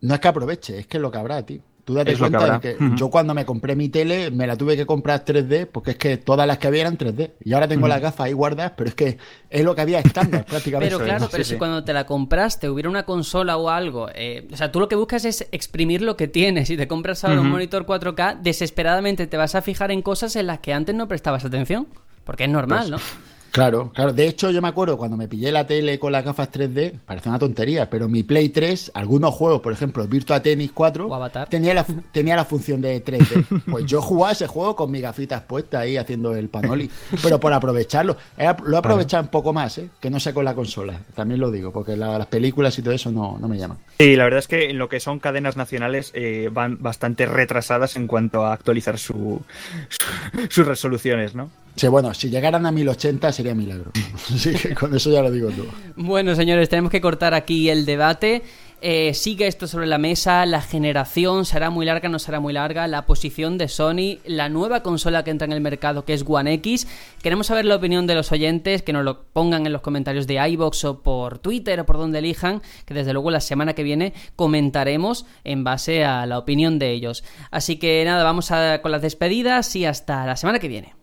D: No es que aproveche, es que es lo que habrá, tío. Tú date
C: Es lo que
D: cuenta de que
C: Ujú.
D: yo cuando me compré mi tele me la tuve que comprar 3D porque es que todas las que había eran 3D. Y ahora tengo las gafas ahí guardadas, pero es que es lo que había estándar prácticamente.
B: Pero claro,
C: sí,
B: pero
C: sí.
B: si cuando te la compraste hubiera una consola o algo, eh, o sea, tú lo que buscas es exprimir lo que tienes. Si te compras ahora un monitor 4K, desesperadamente te vas a fijar en cosas en las que antes no prestabas atención. Porque es normal, ¿no?
D: Claro, claro. De hecho, yo me acuerdo cuando me pillé la tele con las gafas 3D, parece una tontería, pero mi Play 3, algunos juegos, por ejemplo, Virtua Tennis 4,
B: O Avatar.
D: tenía la, tenía la función de 3D. Pues yo jugaba ese juego con mis gafitas puestas ahí haciendo el panoli, pero por aprovecharlo. Ap- Lo he aprovechado un poco más, ¿eh? que no sé con la consola, también lo digo, porque la- las películas y todo eso no, no me llaman.
C: Sí, la verdad es que en lo que son cadenas nacionales eh, van bastante retrasadas en cuanto a actualizar su, su- sus resoluciones, ¿no?
D: Sí, bueno, si llegaran a 1080 sería milagro. Así que con eso ya lo digo todo.
B: Bueno, señores, tenemos que cortar aquí el debate. Eh, sigue esto sobre la mesa, la generación será muy larga, no será muy larga, la posición de Sony, la nueva consola que entra en el mercado que es One X. Queremos saber la opinión de los oyentes, que nos lo pongan en los comentarios de iBox o por Twitter o por donde elijan, que desde luego la semana que viene comentaremos en base a la opinión de ellos. Así que nada, vamos a, con las despedidas y hasta la semana que viene.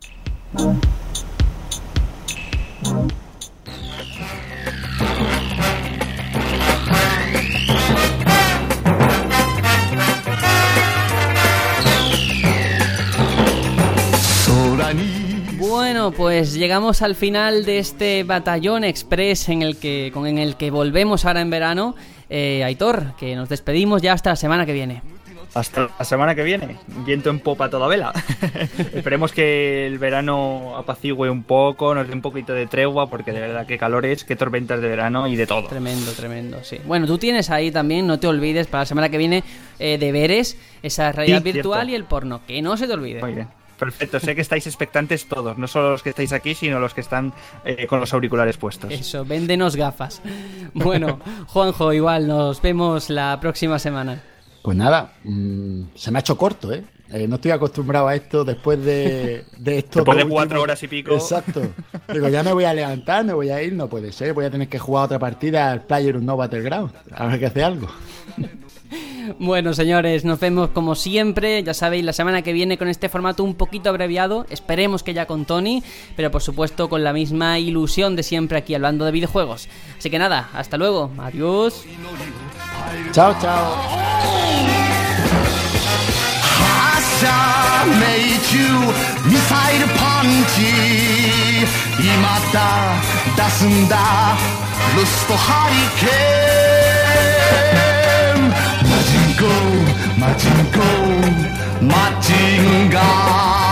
B: Bueno, pues llegamos al final de este batallón express en el que, con en el que volvemos ahora en verano. Eh, Aitor, que nos despedimos ya hasta la semana que viene.
C: Hasta la semana que viene, viento en popa toda vela. Esperemos que el verano apacigüe un poco, nos dé un poquito de tregua, porque de verdad que calores, qué tormentas de verano y de todo.
B: Tremendo, tremendo, sí. Bueno, tú tienes ahí también, no te olvides, para la semana que viene, eh, deberes, esa realidad
C: Sí,
B: virtual
C: cierto.
B: y el porno. Que no se te olvide.
C: Muy bien. Perfecto, sé que estáis expectantes todos, no solo los que estáis aquí, sino los que están eh, con los auriculares puestos.
B: Eso, véndenos gafas. Bueno, Juanjo, igual, nos vemos la próxima semana.
D: Pues nada, mm, se me ha hecho corto, ¿eh? Eh, no estoy acostumbrado a esto después de, de esto.
C: Después de
D: último-
C: cuatro horas y pico.
D: Exacto. Digo, ya me voy a levantar, me voy a ir, no puede ser. Voy a tener que jugar otra partida al Player No Battleground. Habrá que hacer algo.
B: Bueno, señores, nos vemos como siempre. Ya sabéis, la semana que viene con este formato un poquito abreviado. Esperemos que ya con Tony, pero por supuesto con la misma ilusión de siempre aquí hablando de videojuegos. Así que nada, hasta luego. Adiós.
D: Chao, chao.
F: 朝命中ミサイルパンチ。今だ出すんだ。ロストハリケーン。マジンコマジンコマジンガー。